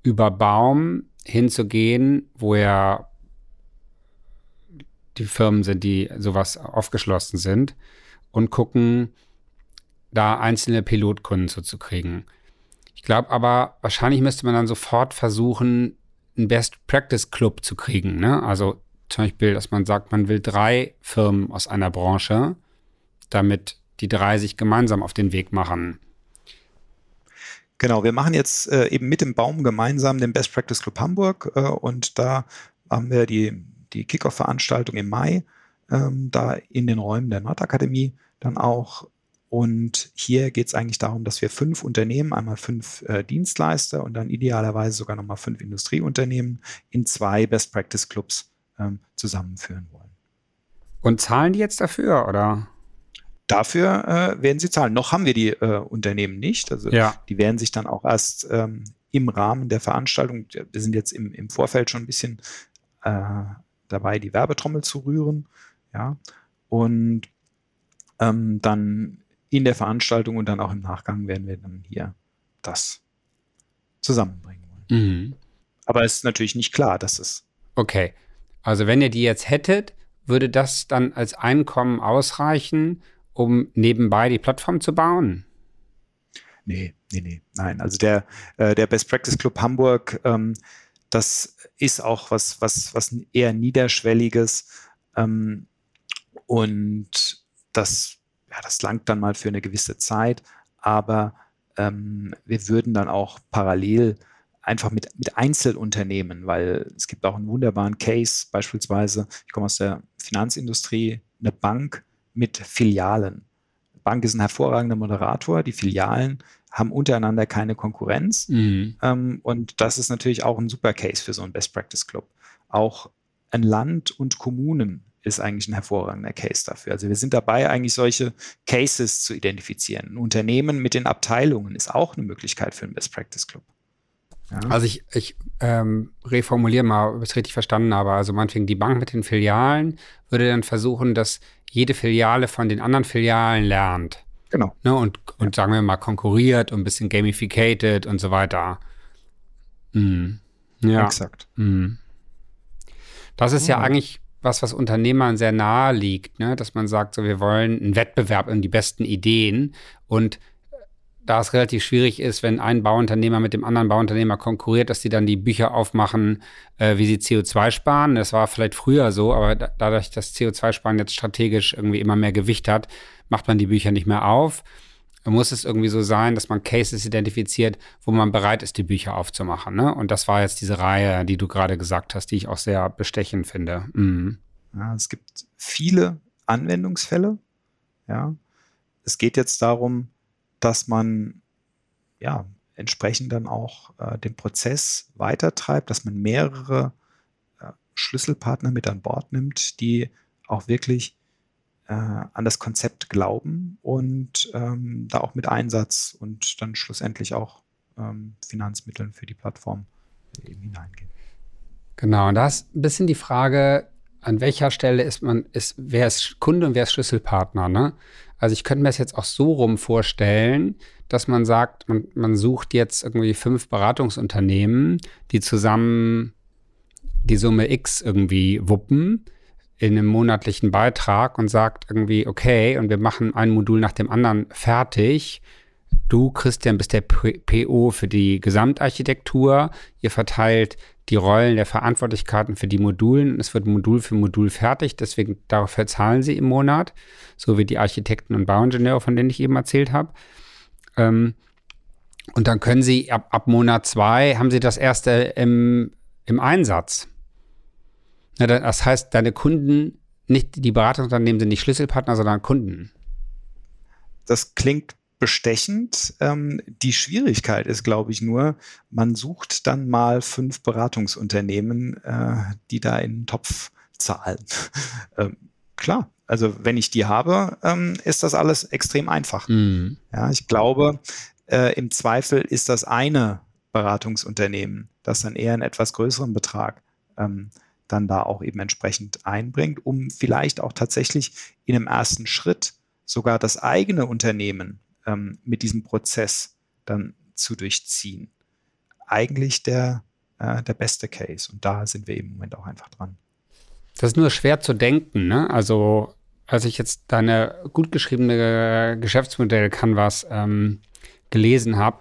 S3: über Baum hinzugehen, wo ja die Firmen sind, die sowas aufgeschlossen sind und gucken, da einzelne Pilotkunden zuzukriegen. Ich glaube aber, wahrscheinlich müsste man dann sofort versuchen, einen Best Practice Club zu kriegen. Ne? Also zum Beispiel, dass man sagt, man will drei Firmen aus einer Branche, damit die drei sich gemeinsam auf den Weg machen.
S1: Genau, wir machen jetzt äh, eben mit dem Baum gemeinsam den Best Practice Club Hamburg äh, und da haben wir die, die Kickoff-Veranstaltung im Mai, ähm, da in den Räumen der Nordakademie dann auch. Und hier geht es eigentlich darum, dass wir fünf Unternehmen, einmal fünf äh, Dienstleister und dann idealerweise sogar nochmal fünf Industrieunternehmen in zwei Best Practice Clubs ähm, zusammenführen wollen.
S3: Und zahlen die jetzt dafür, oder?
S1: Dafür äh, werden sie zahlen. Noch haben wir die äh, Unternehmen nicht. Also ja. die werden sich dann auch erst ähm, im Rahmen der Veranstaltung, wir sind jetzt im, im Vorfeld schon ein bisschen äh, dabei, die Werbetrommel zu rühren. Ja. Und ähm, dann in der Veranstaltung und dann auch im Nachgang werden wir dann hier das zusammenbringen wollen. Mhm. Aber es ist natürlich nicht klar, dass es.
S3: Okay. Also wenn ihr die jetzt hättet, würde das dann als Einkommen ausreichen, um nebenbei die Plattform zu bauen?
S1: Nee, nee, nee, nein. Also der, äh, der Best Practice Club Hamburg, ähm, das ist auch was, was, was eher niederschwelliges. Ähm, und das, ja, das langt dann mal für eine gewisse Zeit. Aber ähm, wir würden dann auch parallel einfach mit, mit Einzelunternehmen, weil es gibt auch einen wunderbaren Case, beispielsweise, ich komme aus der Finanzindustrie, eine Bank, mit Filialen. Bank ist ein hervorragender Moderator. Die Filialen haben untereinander keine Konkurrenz. Mhm. Ähm, und das ist natürlich auch ein super Case für so einen Best Practice Club. Auch ein Land und Kommunen ist eigentlich ein hervorragender Case dafür. Also wir sind dabei, eigentlich solche Cases zu identifizieren. Ein Unternehmen mit den Abteilungen ist auch eine Möglichkeit für einen Best Practice Club.
S3: Ja. Also ich, ich ähm, reformuliere mal, ob ich es richtig verstanden habe. Also meinetwegen die Bank mit den Filialen würde dann versuchen, dass jede Filiale von den anderen Filialen lernt.
S1: Genau.
S3: Ne, und, und ja. sagen wir mal konkurriert und ein bisschen gamificated und so weiter.
S1: Mhm. Ja. Exakt. Mhm.
S3: Das ist ja eigentlich was, was Unternehmern sehr nahe liegt, ne? dass man sagt, so wir wollen einen Wettbewerb um die besten Ideen und da es relativ schwierig ist, wenn ein Bauunternehmer mit dem anderen Bauunternehmer konkurriert, dass die dann die Bücher aufmachen, äh, wie sie CO2 sparen. Das war vielleicht früher so, aber da, dadurch, dass CO2-Sparen jetzt strategisch irgendwie immer mehr Gewicht hat, macht man die Bücher nicht mehr auf. Muss es irgendwie so sein, dass man Cases identifiziert, wo man bereit ist, die Bücher aufzumachen. Ne? Und das war jetzt diese Reihe, die du gerade gesagt hast, die ich auch sehr bestechend finde. Mhm.
S1: Ja, es gibt viele Anwendungsfälle. Ja. Es geht jetzt darum, dass man ja entsprechend dann auch äh, den Prozess weitertreibt, dass man mehrere äh, Schlüsselpartner mit an Bord nimmt, die auch wirklich äh, an das Konzept glauben und ähm, da auch mit Einsatz und dann schlussendlich auch ähm, Finanzmitteln für die Plattform eben hineingehen.
S3: Genau, und da ist ein bisschen die Frage, an welcher Stelle ist man, ist, wer ist Kunde und wer ist Schlüsselpartner, ne? Also ich könnte mir das jetzt auch so rum vorstellen, dass man sagt, man, man sucht jetzt irgendwie fünf Beratungsunternehmen, die zusammen die Summe X irgendwie wuppen in einem monatlichen Beitrag und sagt irgendwie, okay, und wir machen ein Modul nach dem anderen fertig. Du, Christian, bist der PO für die Gesamtarchitektur. Ihr verteilt die Rollen der Verantwortlichkeiten für die Modulen. Es wird Modul für Modul fertig, deswegen dafür zahlen sie im Monat, so wie die Architekten und Bauingenieure, von denen ich eben erzählt habe. Ähm, und dann können sie ab, ab Monat zwei haben sie das erste im, im Einsatz. Das heißt, deine Kunden, nicht die Beratungsunternehmen sind nicht Schlüsselpartner, sondern Kunden.
S1: Das klingt bestechend. Ähm, die Schwierigkeit ist, glaube ich, nur, man sucht dann mal fünf Beratungsunternehmen, äh, die da in den Topf zahlen. ähm, klar, Also wenn ich die habe, ähm, ist das alles extrem einfach. Mhm. Ja, ich glaube, äh, im Zweifel ist das eine Beratungsunternehmen, das dann eher einen etwas größeren Betrag ähm, dann da auch eben entsprechend einbringt, um vielleicht auch tatsächlich in einem ersten Schritt sogar das eigene Unternehmen ähm, mit diesem Prozess dann zu durchziehen. Eigentlich der, äh, der beste Case. Und da sind wir im Moment auch einfach dran.
S3: Das ist nur schwer zu denken, ne? Also, als ich jetzt deine gut geschriebene Geschäftsmodell-Canvas ähm, gelesen habe,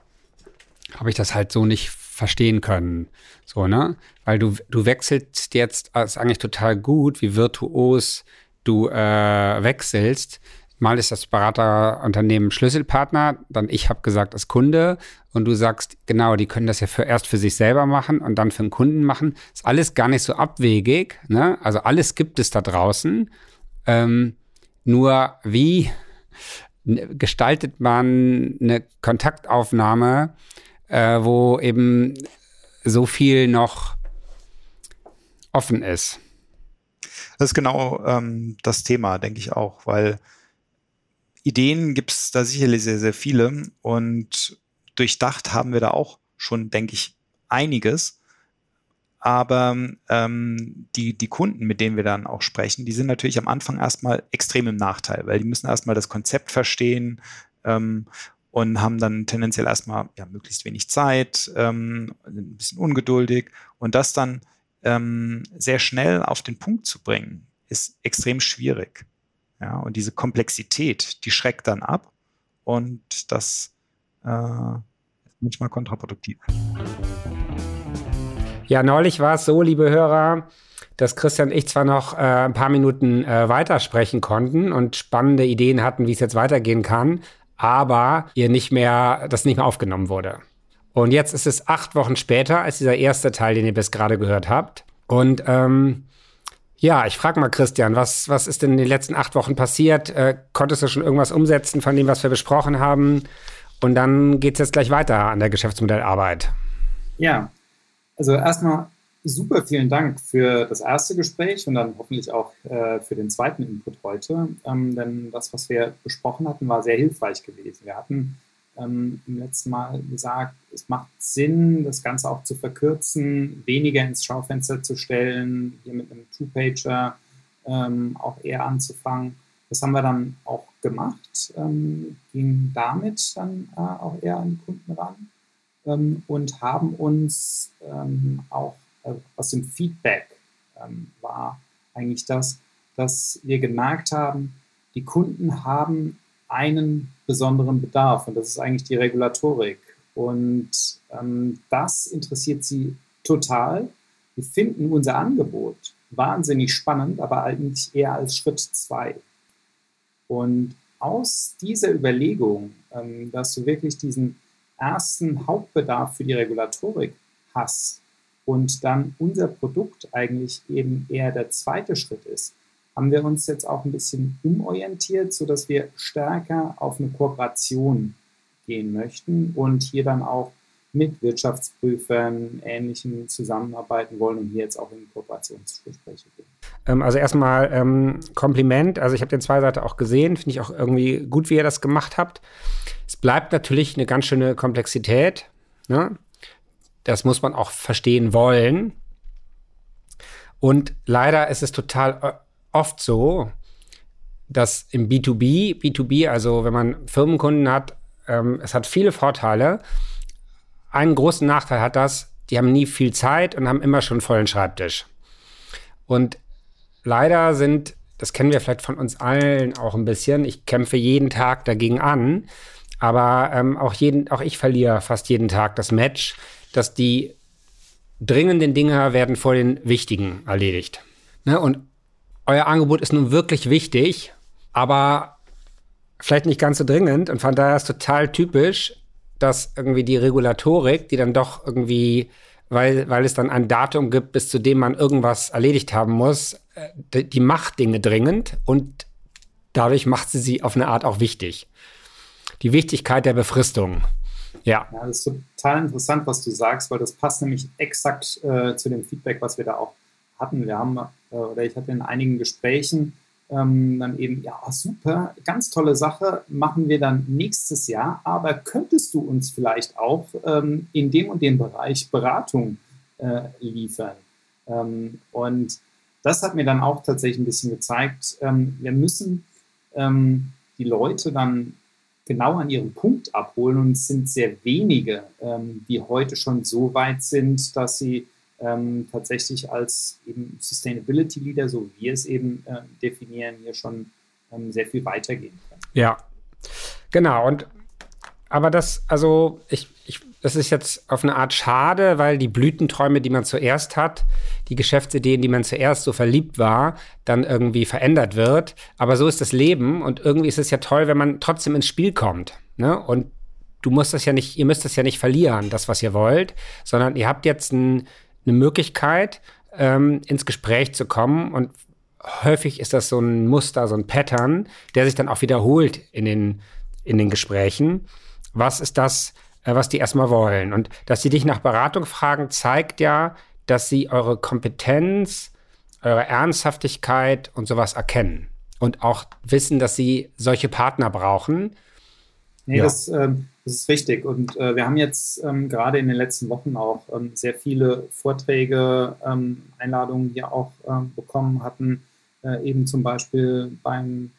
S3: habe ich das halt so nicht verstehen können. So, ne? Weil du, du wechselst jetzt, das ist eigentlich total gut, wie virtuos du äh, wechselst. Mal ist das Beraterunternehmen Schlüsselpartner, dann ich habe gesagt als Kunde und du sagst, genau, die können das ja für, erst für sich selber machen und dann für den Kunden machen. Ist alles gar nicht so abwegig. Ne? Also alles gibt es da draußen. Ähm, nur wie gestaltet man eine Kontaktaufnahme, äh, wo eben so viel noch offen ist?
S1: Das ist genau ähm, das Thema, denke ich auch, weil Ideen gibt es da sicherlich sehr, sehr viele und durchdacht haben wir da auch schon, denke ich, einiges. Aber ähm, die, die Kunden, mit denen wir dann auch sprechen, die sind natürlich am Anfang erstmal extrem im Nachteil, weil die müssen erstmal das Konzept verstehen ähm, und haben dann tendenziell erstmal ja, möglichst wenig Zeit, ähm, ein bisschen ungeduldig. Und das dann ähm, sehr schnell auf den Punkt zu bringen, ist extrem schwierig. Ja, und diese Komplexität, die schreckt dann ab und das äh, ist manchmal kontraproduktiv.
S3: Ja, neulich war es so, liebe Hörer, dass Christian und ich zwar noch äh, ein paar Minuten äh, weitersprechen konnten und spannende Ideen hatten, wie es jetzt weitergehen kann, aber ihr nicht mehr, das nicht mehr aufgenommen wurde. Und jetzt ist es acht Wochen später als dieser erste Teil, den ihr bis gerade gehört habt. Und ähm, ja, ich frage mal Christian, was, was ist denn in den letzten acht Wochen passiert? Äh, konntest du schon irgendwas umsetzen von dem, was wir besprochen haben? Und dann geht es jetzt gleich weiter an der Geschäftsmodellarbeit.
S4: Ja, also erstmal super vielen Dank für das erste Gespräch und dann hoffentlich auch äh, für den zweiten Input heute. Ähm, denn das, was wir besprochen hatten, war sehr hilfreich gewesen. Wir hatten ähm, im letzten Mal gesagt, es macht Sinn, das Ganze auch zu verkürzen, weniger ins Schaufenster zu stellen, hier mit einem Two-Pager ähm, auch eher anzufangen. Das haben wir dann auch gemacht, ähm, ging damit dann äh, auch eher an die Kunden ran ähm, und haben uns ähm, auch aus dem Feedback ähm, war eigentlich das, dass wir gemerkt haben, die Kunden haben einen besonderen Bedarf und das ist eigentlich die Regulatorik. Und ähm, das interessiert sie total. Wir finden unser Angebot wahnsinnig spannend, aber eigentlich eher als Schritt zwei. Und aus dieser Überlegung, ähm, dass du wirklich diesen ersten Hauptbedarf für die Regulatorik hast und dann unser Produkt eigentlich eben eher der zweite Schritt ist, haben wir uns jetzt auch ein bisschen umorientiert, sodass wir stärker auf eine Kooperation gehen möchten und hier dann auch mit Wirtschaftsprüfern, Ähnlichen zusammenarbeiten wollen und hier jetzt auch in Kooperationsgespräche gehen.
S3: Ähm, also erstmal ähm, Kompliment. Also ich habe den zwei Seiten auch gesehen, finde ich auch irgendwie gut, wie ihr das gemacht habt. Es bleibt natürlich eine ganz schöne Komplexität. Ne? Das muss man auch verstehen wollen. Und leider ist es total äh, oft so, dass im B2B, B2B, also wenn man Firmenkunden hat, ähm, es hat viele Vorteile. Einen großen Nachteil hat das, die haben nie viel Zeit und haben immer schon vollen Schreibtisch. Und leider sind, das kennen wir vielleicht von uns allen auch ein bisschen, ich kämpfe jeden Tag dagegen an, aber ähm, auch, jeden, auch ich verliere fast jeden Tag das Match, dass die dringenden Dinge werden vor den wichtigen erledigt. Ne? Und euer Angebot ist nun wirklich wichtig, aber vielleicht nicht ganz so dringend. Und von daher ist total typisch, dass irgendwie die Regulatorik, die dann doch irgendwie, weil, weil es dann ein Datum gibt, bis zu dem man irgendwas erledigt haben muss, äh, die macht Dinge dringend und dadurch macht sie sie auf eine Art auch wichtig. Die Wichtigkeit der Befristung. Ja.
S4: ja, das ist total interessant, was du sagst, weil das passt nämlich exakt äh, zu dem Feedback, was wir da auch hatten. Wir haben, äh, oder ich hatte in einigen Gesprächen ähm, dann eben, ja, super, ganz tolle Sache, machen wir dann nächstes Jahr, aber könntest du uns vielleicht auch ähm, in dem und dem Bereich Beratung äh, liefern? Ähm, und das hat mir dann auch tatsächlich ein bisschen gezeigt, ähm, wir müssen ähm, die Leute dann genau an ihrem Punkt abholen und es sind sehr wenige, ähm, die heute schon so weit sind, dass sie ähm, tatsächlich als eben Sustainability Leader, so wie wir es eben äh, definieren, hier schon ähm, sehr viel weitergehen können.
S3: Ja, genau. Und aber das, also ich, ich, das ist jetzt auf eine Art schade, weil die Blütenträume, die man zuerst hat, die Geschäftsideen, die man zuerst so verliebt war, dann irgendwie verändert wird. Aber so ist das Leben und irgendwie ist es ja toll, wenn man trotzdem ins Spiel kommt. Ne? Und du musst das ja nicht, ihr müsst das ja nicht verlieren, das, was ihr wollt, sondern ihr habt jetzt ein, eine Möglichkeit, ähm, ins Gespräch zu kommen und häufig ist das so ein Muster, so ein Pattern, der sich dann auch wiederholt in den, in den Gesprächen. Was ist das, was die erstmal wollen? Und dass sie dich nach Beratung fragen, zeigt ja, dass sie eure Kompetenz, eure Ernsthaftigkeit und sowas erkennen und auch wissen, dass sie solche Partner brauchen.
S4: Nee, ja. das, ähm, das ist richtig. Und äh, wir haben jetzt ähm, gerade in den letzten Wochen auch ähm, sehr viele Vorträge, ähm, Einladungen hier auch ähm, bekommen hatten, äh, eben zum Beispiel beim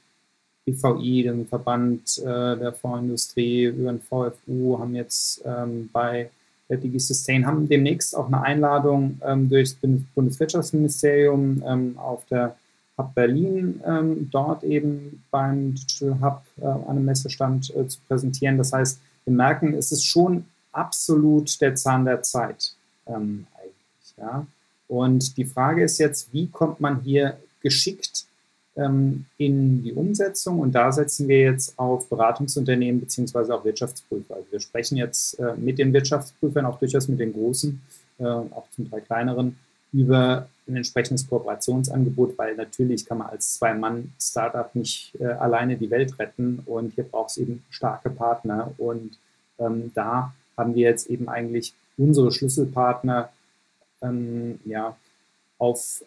S4: BVI, dem Verband äh, der Fondsindustrie, über den VFU, haben jetzt ähm, bei Digi Sustain, haben demnächst auch eine Einladung ähm, durch das Bundeswirtschaftsministerium auf der Hub Berlin ähm, dort eben beim Digital Hub äh, an einem Messestand äh, zu präsentieren. Das heißt, wir merken, es ist schon absolut der Zahn der Zeit ähm, eigentlich. Ja? Und die Frage ist jetzt, wie kommt man hier geschickt ähm, in die Umsetzung? Und da setzen wir jetzt auf Beratungsunternehmen beziehungsweise auch Wirtschaftsprüfer. Also wir sprechen jetzt äh, mit den Wirtschaftsprüfern, auch durchaus mit den großen, äh, auch zum Teil kleineren, über ein entsprechendes Kooperationsangebot, weil natürlich kann man als Zwei-Mann-Startup nicht äh, alleine die Welt retten und hier braucht es eben starke Partner und ähm, da haben wir jetzt eben eigentlich unsere Schlüsselpartner ähm, ja, auf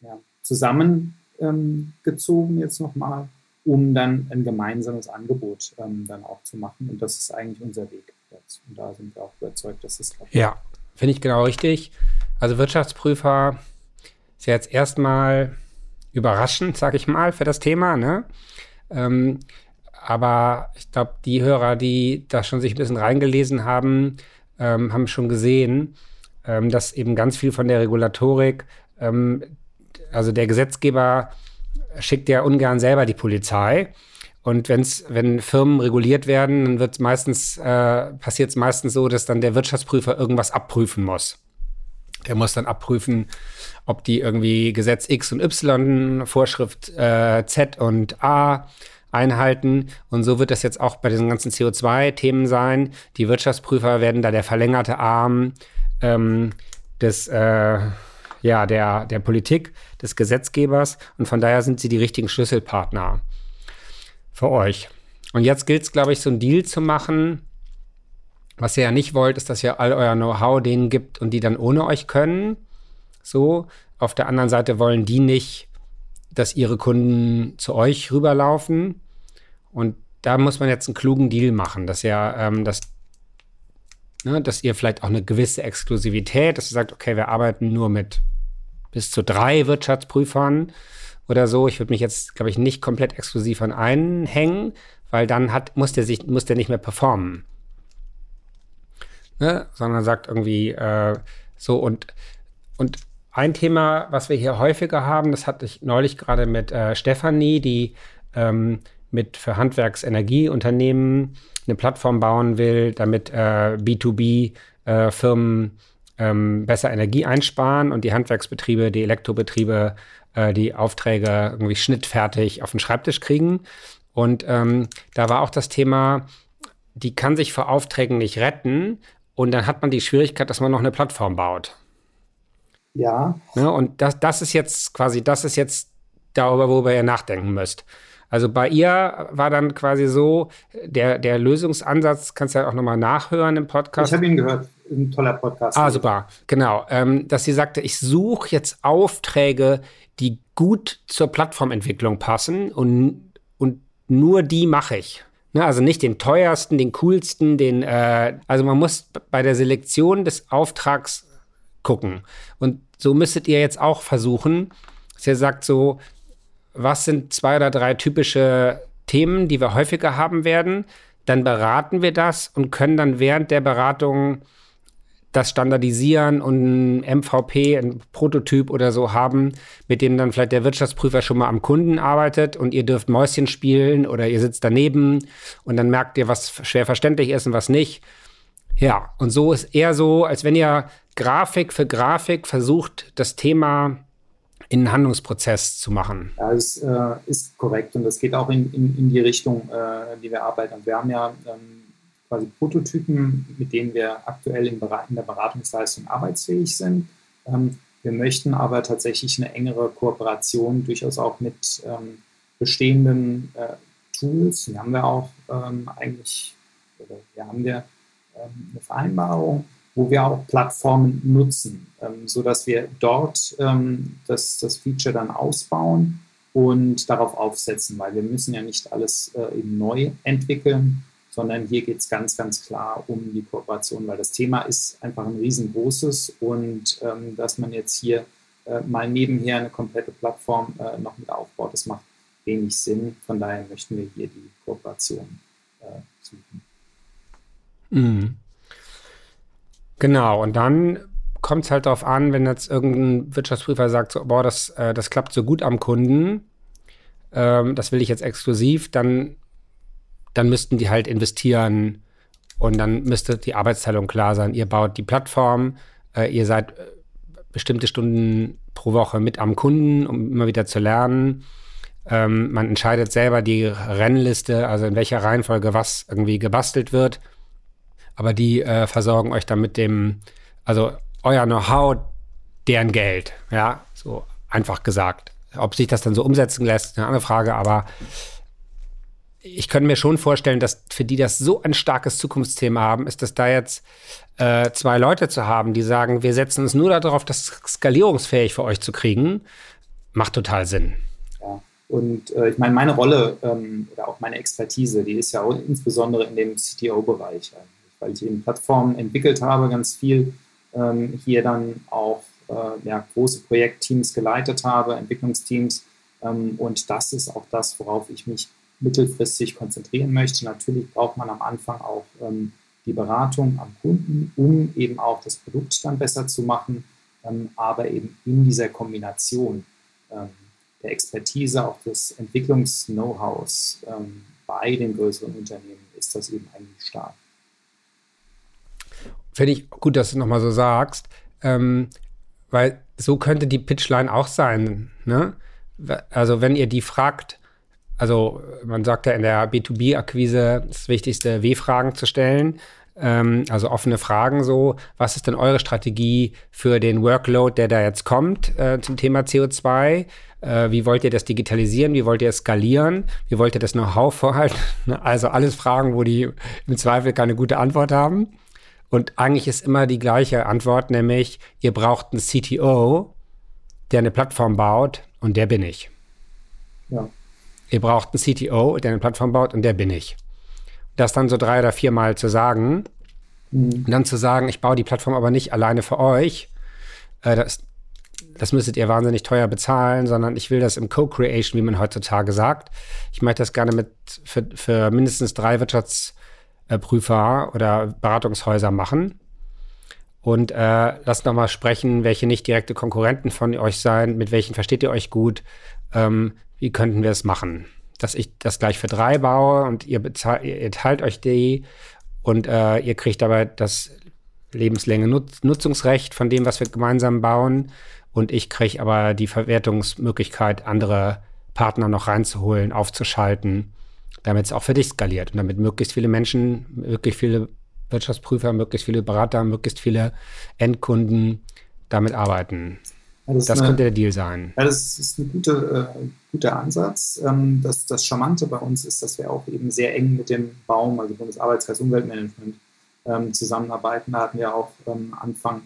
S4: ja, zusammengezogen ähm, jetzt nochmal, um dann ein gemeinsames Angebot ähm, dann auch zu machen und das ist eigentlich unser Weg jetzt und da sind wir auch überzeugt, dass es klappt.
S3: Ja, finde ich genau richtig. Also Wirtschaftsprüfer ist jetzt erstmal überraschend, sag ich mal, für das Thema. Ne? Ähm, aber ich glaube, die Hörer, die da schon sich ein bisschen reingelesen haben, ähm, haben schon gesehen, ähm, dass eben ganz viel von der Regulatorik, ähm, also der Gesetzgeber schickt ja ungern selber die Polizei. Und wenn's, wenn Firmen reguliert werden, dann wird meistens, äh, passiert es meistens so, dass dann der Wirtschaftsprüfer irgendwas abprüfen muss. Der muss dann abprüfen, ob die irgendwie Gesetz X und Y, Vorschrift äh, Z und A einhalten. Und so wird das jetzt auch bei diesen ganzen CO2-Themen sein. Die Wirtschaftsprüfer werden da der verlängerte Arm ähm, des, äh, ja, der, der Politik, des Gesetzgebers. Und von daher sind sie die richtigen Schlüsselpartner für euch. Und jetzt gilt es, glaube ich, so einen Deal zu machen, was ihr ja nicht wollt, ist, dass ihr all euer Know-how denen gibt und die dann ohne euch können. So. Auf der anderen Seite wollen die nicht, dass ihre Kunden zu euch rüberlaufen. Und da muss man jetzt einen klugen Deal machen, dass ihr, ähm, dass, ne, dass ihr vielleicht auch eine gewisse Exklusivität, dass ihr sagt, okay, wir arbeiten nur mit bis zu drei Wirtschaftsprüfern oder so. Ich würde mich jetzt, glaube ich, nicht komplett exklusiv an einen hängen, weil dann hat, muss der sich, muss der nicht mehr performen ne? sondern sagt irgendwie äh, so und, und ein Thema, was wir hier häufiger haben, das hatte ich neulich gerade mit äh, Stefanie, die ähm, mit für Handwerksenergieunternehmen eine Plattform bauen will, damit äh, B2B-Firmen äh, ähm, besser Energie einsparen und die Handwerksbetriebe, die Elektrobetriebe äh, die Aufträge irgendwie schnittfertig auf den Schreibtisch kriegen. Und ähm, da war auch das Thema, die kann sich vor Aufträgen nicht retten, und dann hat man die Schwierigkeit, dass man noch eine Plattform baut.
S4: Ja.
S3: Ne? Und das, das ist jetzt quasi, das ist jetzt darüber, worüber ihr nachdenken müsst. Also bei ihr war dann quasi so, der, der Lösungsansatz, kannst du ja auch nochmal nachhören im Podcast.
S4: Ich habe ihn gehört, ein toller Podcast.
S3: Ah, super, genau. Ähm, dass sie sagte, ich suche jetzt Aufträge, die gut zur Plattformentwicklung passen und, und nur die mache ich. Ne, also nicht den teuersten, den coolsten, den, äh, also man muss bei der Selektion des Auftrags gucken. Und so müsstet ihr jetzt auch versuchen, dass ihr sagt so, was sind zwei oder drei typische Themen, die wir häufiger haben werden? Dann beraten wir das und können dann während der Beratung das standardisieren und ein MVP, ein Prototyp oder so haben, mit dem dann vielleicht der Wirtschaftsprüfer schon mal am Kunden arbeitet und ihr dürft Mäuschen spielen oder ihr sitzt daneben und dann merkt ihr, was schwer verständlich ist und was nicht. Ja, und so ist eher so, als wenn ihr Grafik für Grafik versucht, das Thema in einen Handlungsprozess zu machen.
S4: Ja, das äh, ist korrekt und das geht auch in, in, in die Richtung, äh, die wir arbeiten. Wir haben ja ähm, quasi Prototypen, mit denen wir aktuell in, der Beratungsleistung arbeitsfähig sind. Ähm, wir möchten aber tatsächlich eine engere Kooperation durchaus auch mit ähm, bestehenden äh, Tools. Hier haben wir auch ähm, eigentlich, oder hier haben wir ähm, eine Vereinbarung, wo wir auch Plattformen nutzen, ähm, sodass wir dort ähm, das, das Feature dann ausbauen und darauf aufsetzen, weil wir müssen ja nicht alles äh, eben neu entwickeln, sondern hier geht es ganz, ganz klar um die Kooperation, weil das Thema ist einfach ein riesengroßes und ähm, dass man jetzt hier äh, mal nebenher eine komplette Plattform äh, noch mit aufbaut, das macht wenig Sinn. Von daher möchten wir hier die Kooperation äh, suchen.
S3: Mhm. Genau, und dann kommt es halt darauf an, wenn jetzt irgendein Wirtschaftsprüfer sagt, so, boah, das, äh, das klappt so gut am Kunden, ähm, das will ich jetzt exklusiv, dann dann müssten die halt investieren und dann müsste die Arbeitsteilung klar sein. Ihr baut die Plattform, äh, ihr seid äh, bestimmte Stunden pro Woche mit am Kunden, um immer wieder zu lernen. Ähm, man entscheidet selber die Rennliste, also in welcher Reihenfolge was irgendwie gebastelt wird. Aber die äh, versorgen euch dann mit dem, also euer Know-how, deren Geld. Ja, so einfach gesagt. Ob sich das dann so umsetzen lässt, eine andere Frage, aber ich könnte mir schon vorstellen, dass für die das so ein starkes Zukunftsthema haben, ist, dass da jetzt äh, zwei Leute zu haben, die sagen, wir setzen uns nur darauf, das skalierungsfähig für euch zu kriegen, macht total Sinn.
S4: Ja. Und äh, ich meine, meine Rolle ähm, oder auch meine Expertise, die ist ja auch insbesondere in dem CTO-Bereich, Plattformen entwickelt habe, ganz viel ähm, hier dann auch äh, ja, große Projektteams geleitet habe, Entwicklungsteams. Ähm, und das ist auch das, worauf ich mich mittelfristig konzentrieren möchte. Natürlich braucht man am Anfang auch ähm, die Beratung am Kunden, um eben auch das Produkt dann besser zu machen, ähm, aber eben in dieser Kombination ähm, der Expertise, auch des Entwicklungs-Know-hows ähm, bei den größeren Unternehmen ist das eben eigentlich stark.
S3: Finde ich gut, dass du nochmal so sagst, ähm, weil so könnte die Pitchline auch sein. Ne? Also wenn ihr die fragt, also man sagt ja in der B2B-Akquise das Wichtigste, W-Fragen zu stellen. Ähm, also offene Fragen so. Was ist denn eure Strategie für den Workload, der da jetzt kommt äh, zum Thema CO2? Äh, wie wollt ihr das digitalisieren? Wie wollt ihr es skalieren? Wie wollt ihr das Know-how vorhalten? Also alles Fragen, wo die im Zweifel keine gute Antwort haben. Und eigentlich ist immer die gleiche Antwort, nämlich ihr braucht einen CTO, der eine Plattform baut und der bin ich. Ja ihr braucht einen CTO, der eine Plattform baut und der bin ich. Das dann so drei oder viermal zu sagen mhm. und dann zu sagen, ich baue die Plattform aber nicht alleine für euch, äh, das, das müsstet ihr wahnsinnig teuer bezahlen, sondern ich will das im Co-Creation, wie man heutzutage sagt. Ich möchte das gerne mit für, für mindestens drei Wirtschaftsprüfer oder Beratungshäuser machen. Und äh, lasst noch mal sprechen, welche nicht direkte Konkurrenten von euch sein, mit welchen versteht ihr euch gut, ähm, wie könnten wir es machen? Dass ich das gleich für drei baue und ihr, bezahlt, ihr teilt euch die und äh, ihr kriegt dabei das lebenslänge Nutz Nutzungsrecht von dem, was wir gemeinsam bauen. Und ich kriege aber die Verwertungsmöglichkeit, andere Partner noch reinzuholen, aufzuschalten, damit es auch für dich skaliert und damit möglichst viele Menschen, möglichst viele Wirtschaftsprüfer, möglichst viele Berater, möglichst viele Endkunden damit arbeiten. Ja, das, das eine, könnte der Deal sein.
S4: Ja, das ist ein gute, äh, guter Ansatz. Ähm, das, das Charmante bei uns ist, dass wir auch eben sehr eng mit dem Baum, also Bundesarbeitskreis Umweltmanagement, ähm, zusammenarbeiten. Da hatten wir auch ähm, Anfang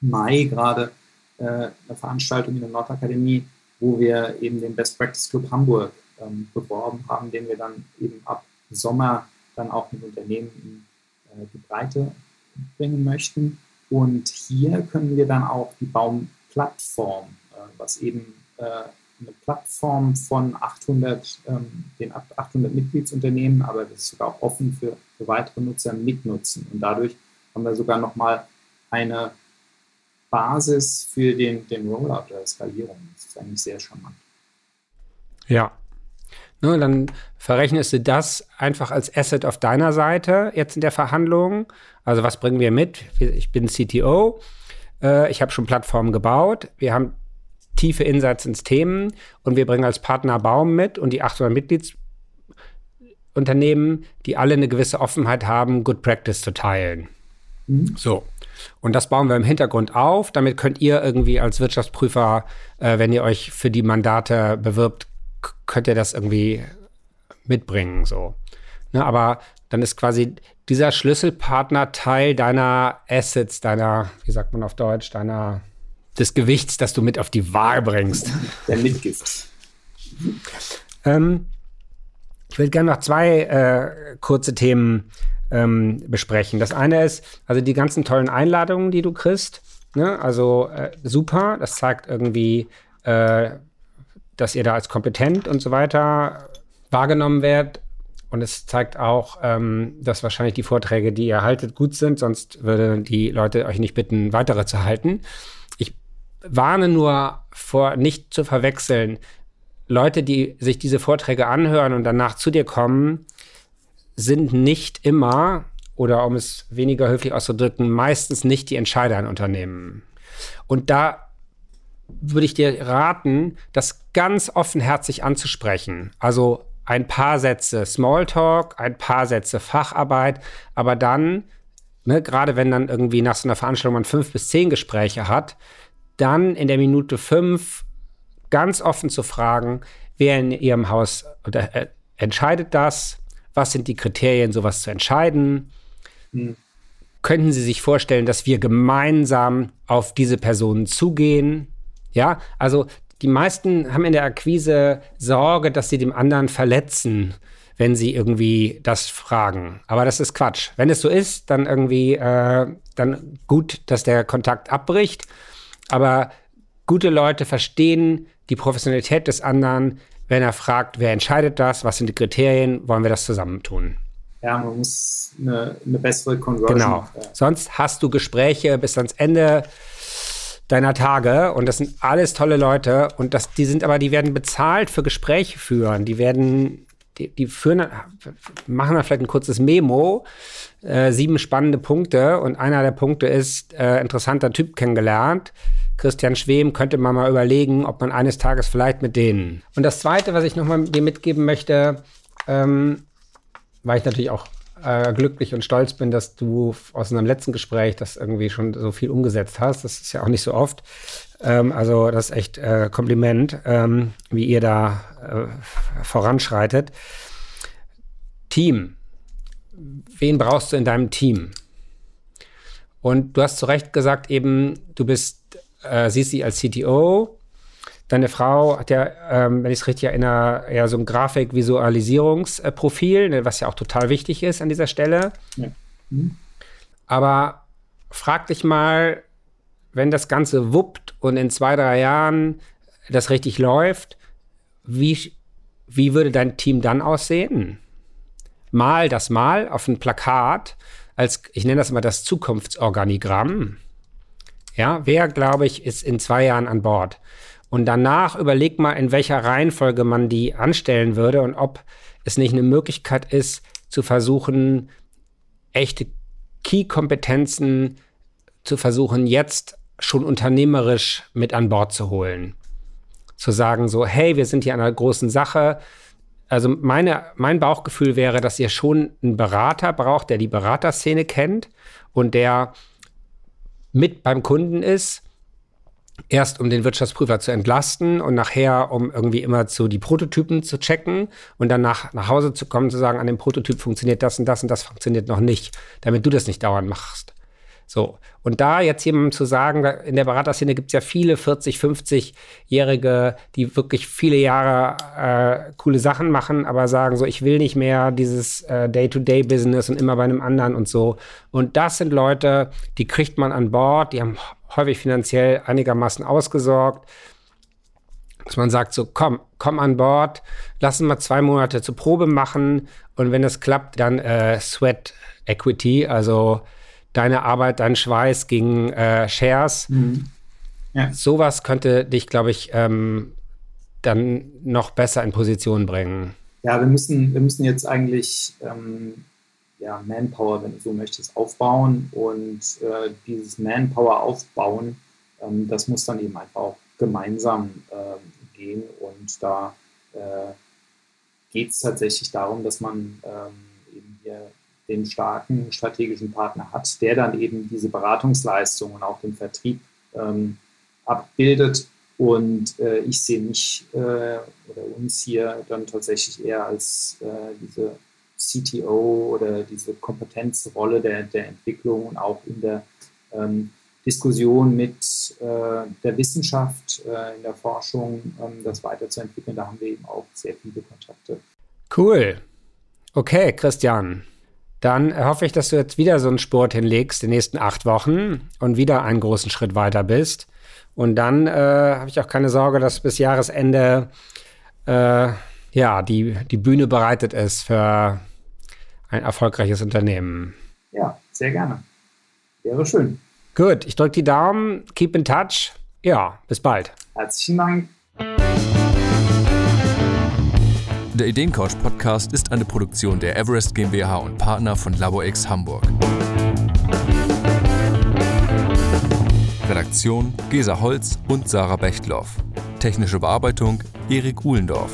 S4: Mai gerade äh, eine Veranstaltung in der Nordakademie, wo wir eben den Best Practice Club Hamburg ähm, beworben haben, den wir dann eben ab Sommer dann auch mit Unternehmen in äh, die Breite bringen möchten. Und hier können wir dann auch die Baumplattform, äh, was eben äh, eine Plattform von 800, ähm, den 800 Mitgliedsunternehmen, aber das ist sogar auch offen für, für weitere Nutzer mitnutzen. Und dadurch haben wir sogar nochmal eine Basis für den, den Rollout der Skalierung. Das ist eigentlich sehr charmant.
S3: Ja. Ne, dann verrechnest du das einfach als Asset auf deiner Seite jetzt in der Verhandlung. Also was bringen wir mit? Ich bin CTO. Äh, ich habe schon Plattformen gebaut. Wir haben tiefe Insights ins Themen und wir bringen als Partner Baum mit und die 800 Mitgliedsunternehmen, die alle eine gewisse Offenheit haben, Good Practice zu teilen. Mhm. So. Und das bauen wir im Hintergrund auf. Damit könnt ihr irgendwie als Wirtschaftsprüfer, äh, wenn ihr euch für die Mandate bewirbt, könnt ihr das irgendwie mitbringen. So. Ne, aber dann ist quasi dieser Schlüsselpartner Teil deiner Assets, deiner, wie sagt man auf Deutsch, deiner des Gewichts, das du mit auf die Waage bringst.
S4: Der Mitgift.
S3: Ähm, ich würde gerne noch zwei äh, kurze Themen ähm, besprechen. Das eine ist, also die ganzen tollen Einladungen, die du kriegst. Ne? Also äh, super, das zeigt irgendwie, äh, dass ihr da als kompetent und so weiter wahrgenommen werdet. Und es zeigt auch, ähm, dass wahrscheinlich die Vorträge, die ihr haltet, gut sind, sonst würden die Leute euch nicht bitten, weitere zu halten. Ich warne nur vor, nicht zu verwechseln. Leute, die sich diese Vorträge anhören und danach zu dir kommen, sind nicht immer, oder um es weniger höflich auszudrücken, meistens nicht die Entscheider in Unternehmen. Und da würde ich dir raten, das ganz offenherzig anzusprechen. Also ein paar Sätze Smalltalk, ein paar Sätze Facharbeit, aber dann, ne, gerade wenn dann irgendwie nach so einer Veranstaltung man fünf bis zehn Gespräche hat, dann in der Minute fünf ganz offen zu fragen, wer in Ihrem Haus oder, äh, entscheidet das, was sind die Kriterien, sowas zu entscheiden? Hm. Könnten Sie sich vorstellen, dass wir gemeinsam auf diese Personen zugehen? Ja, also die meisten haben in der Akquise Sorge, dass sie dem anderen verletzen, wenn sie irgendwie das fragen. Aber das ist Quatsch. Wenn es so ist, dann irgendwie, äh, dann gut, dass der Kontakt abbricht. Aber gute Leute verstehen die Professionalität des anderen, wenn er fragt, wer entscheidet das, was sind die Kriterien, wollen wir das zusammentun.
S4: Ja, man muss eine, eine bessere Conversion.
S3: Genau. Sonst hast du Gespräche bis ans Ende deiner Tage und das sind alles tolle Leute und das, die sind aber, die werden bezahlt für Gespräche führen. Die werden, die, die führen, machen dann vielleicht ein kurzes Memo, äh, sieben spannende Punkte und einer der Punkte ist äh, interessanter Typ kennengelernt Christian Schwem, könnte man mal überlegen, ob man eines Tages vielleicht mit denen. Und das Zweite, was ich nochmal dir mitgeben möchte, ähm, weil ich natürlich auch äh, glücklich und stolz bin, dass du aus unserem letzten Gespräch das irgendwie schon so viel umgesetzt hast. Das ist ja auch nicht so oft. Ähm, also das ist echt äh, Kompliment, ähm, wie ihr da äh, voranschreitet. Team. Wen brauchst du in deinem Team? Und du hast zu Recht gesagt, eben, du bist äh, siehst sie als CTO. Deine Frau hat ja, ähm, wenn ich es richtig erinnere, ja so ein Grafikvisualisierungsprofil, ne, was ja auch total wichtig ist an dieser Stelle. Ja. Mhm. Aber frag dich mal, wenn das Ganze wuppt und in zwei, drei Jahren das richtig läuft, wie, wie würde dein Team dann aussehen? Mal das mal auf ein Plakat als, ich nenne das immer das Zukunftsorganigramm. Ja, wer, glaube ich, ist in zwei Jahren an Bord? Und danach überleg mal, in welcher Reihenfolge man die anstellen würde und ob es nicht eine Möglichkeit ist, zu versuchen, echte Key-Kompetenzen zu versuchen, jetzt schon unternehmerisch mit an Bord zu holen. Zu sagen so, hey, wir sind hier an einer großen Sache. Also meine, mein Bauchgefühl wäre, dass ihr schon einen Berater braucht, der die Beraterszene kennt und der mit beim Kunden ist erst um den Wirtschaftsprüfer zu entlasten und nachher um irgendwie immer zu die Prototypen zu checken und dann nach, nach Hause zu kommen, zu sagen, an dem Prototyp funktioniert das und das und das funktioniert noch nicht, damit du das nicht dauernd machst. So. Und da jetzt jemandem zu sagen, in der Beraterszene gibt es ja viele 40, 50-Jährige, die wirklich viele Jahre äh, coole Sachen machen, aber sagen so, ich will nicht mehr dieses äh, Day-to-Day-Business und immer bei einem anderen und so. Und das sind Leute, die kriegt man an Bord, die haben häufig finanziell einigermaßen ausgesorgt. Dass man sagt so, komm, komm an Bord, lass uns mal zwei Monate zur Probe machen und wenn es klappt, dann äh, Sweat Equity, also deine Arbeit, dein Schweiß gegen äh, Shares. Mhm. Ja. Sowas könnte dich, glaube ich, ähm, dann noch besser in Position bringen.
S4: Ja, wir müssen, wir müssen jetzt eigentlich ähm, ja, Manpower, wenn du so möchtest, aufbauen und äh, dieses Manpower aufbauen, ähm, das muss dann eben einfach auch gemeinsam äh, gehen und da äh, geht es tatsächlich darum, dass man ähm, eben hier den starken strategischen Partner hat, der dann eben diese Beratungsleistungen und auch den Vertrieb ähm, abbildet. Und äh, ich sehe mich äh, oder uns hier dann tatsächlich eher als äh, diese CTO oder diese Kompetenzrolle der, der Entwicklung und auch in der ähm, Diskussion mit äh, der Wissenschaft, äh, in der Forschung, ähm, das weiterzuentwickeln. Da haben wir eben auch sehr viele Kontakte.
S3: Cool. Okay, Christian. Dann hoffe ich, dass du jetzt wieder so einen Sport hinlegst, die nächsten acht Wochen und wieder einen großen Schritt weiter bist. Und dann äh, habe ich auch keine Sorge, dass bis Jahresende äh, ja, die, die Bühne bereitet ist für ein erfolgreiches Unternehmen.
S4: Ja, sehr gerne. Wäre schön.
S3: Gut, ich drücke die Daumen, keep in touch. Ja, bis bald.
S4: Herzlichen Dank.
S2: Der Ideencouch Podcast ist eine Produktion der Everest GmbH und Partner von LaborX Hamburg. Redaktion Gesa Holz und Sarah Bechtloff. Technische Bearbeitung Erik Uhlendorf.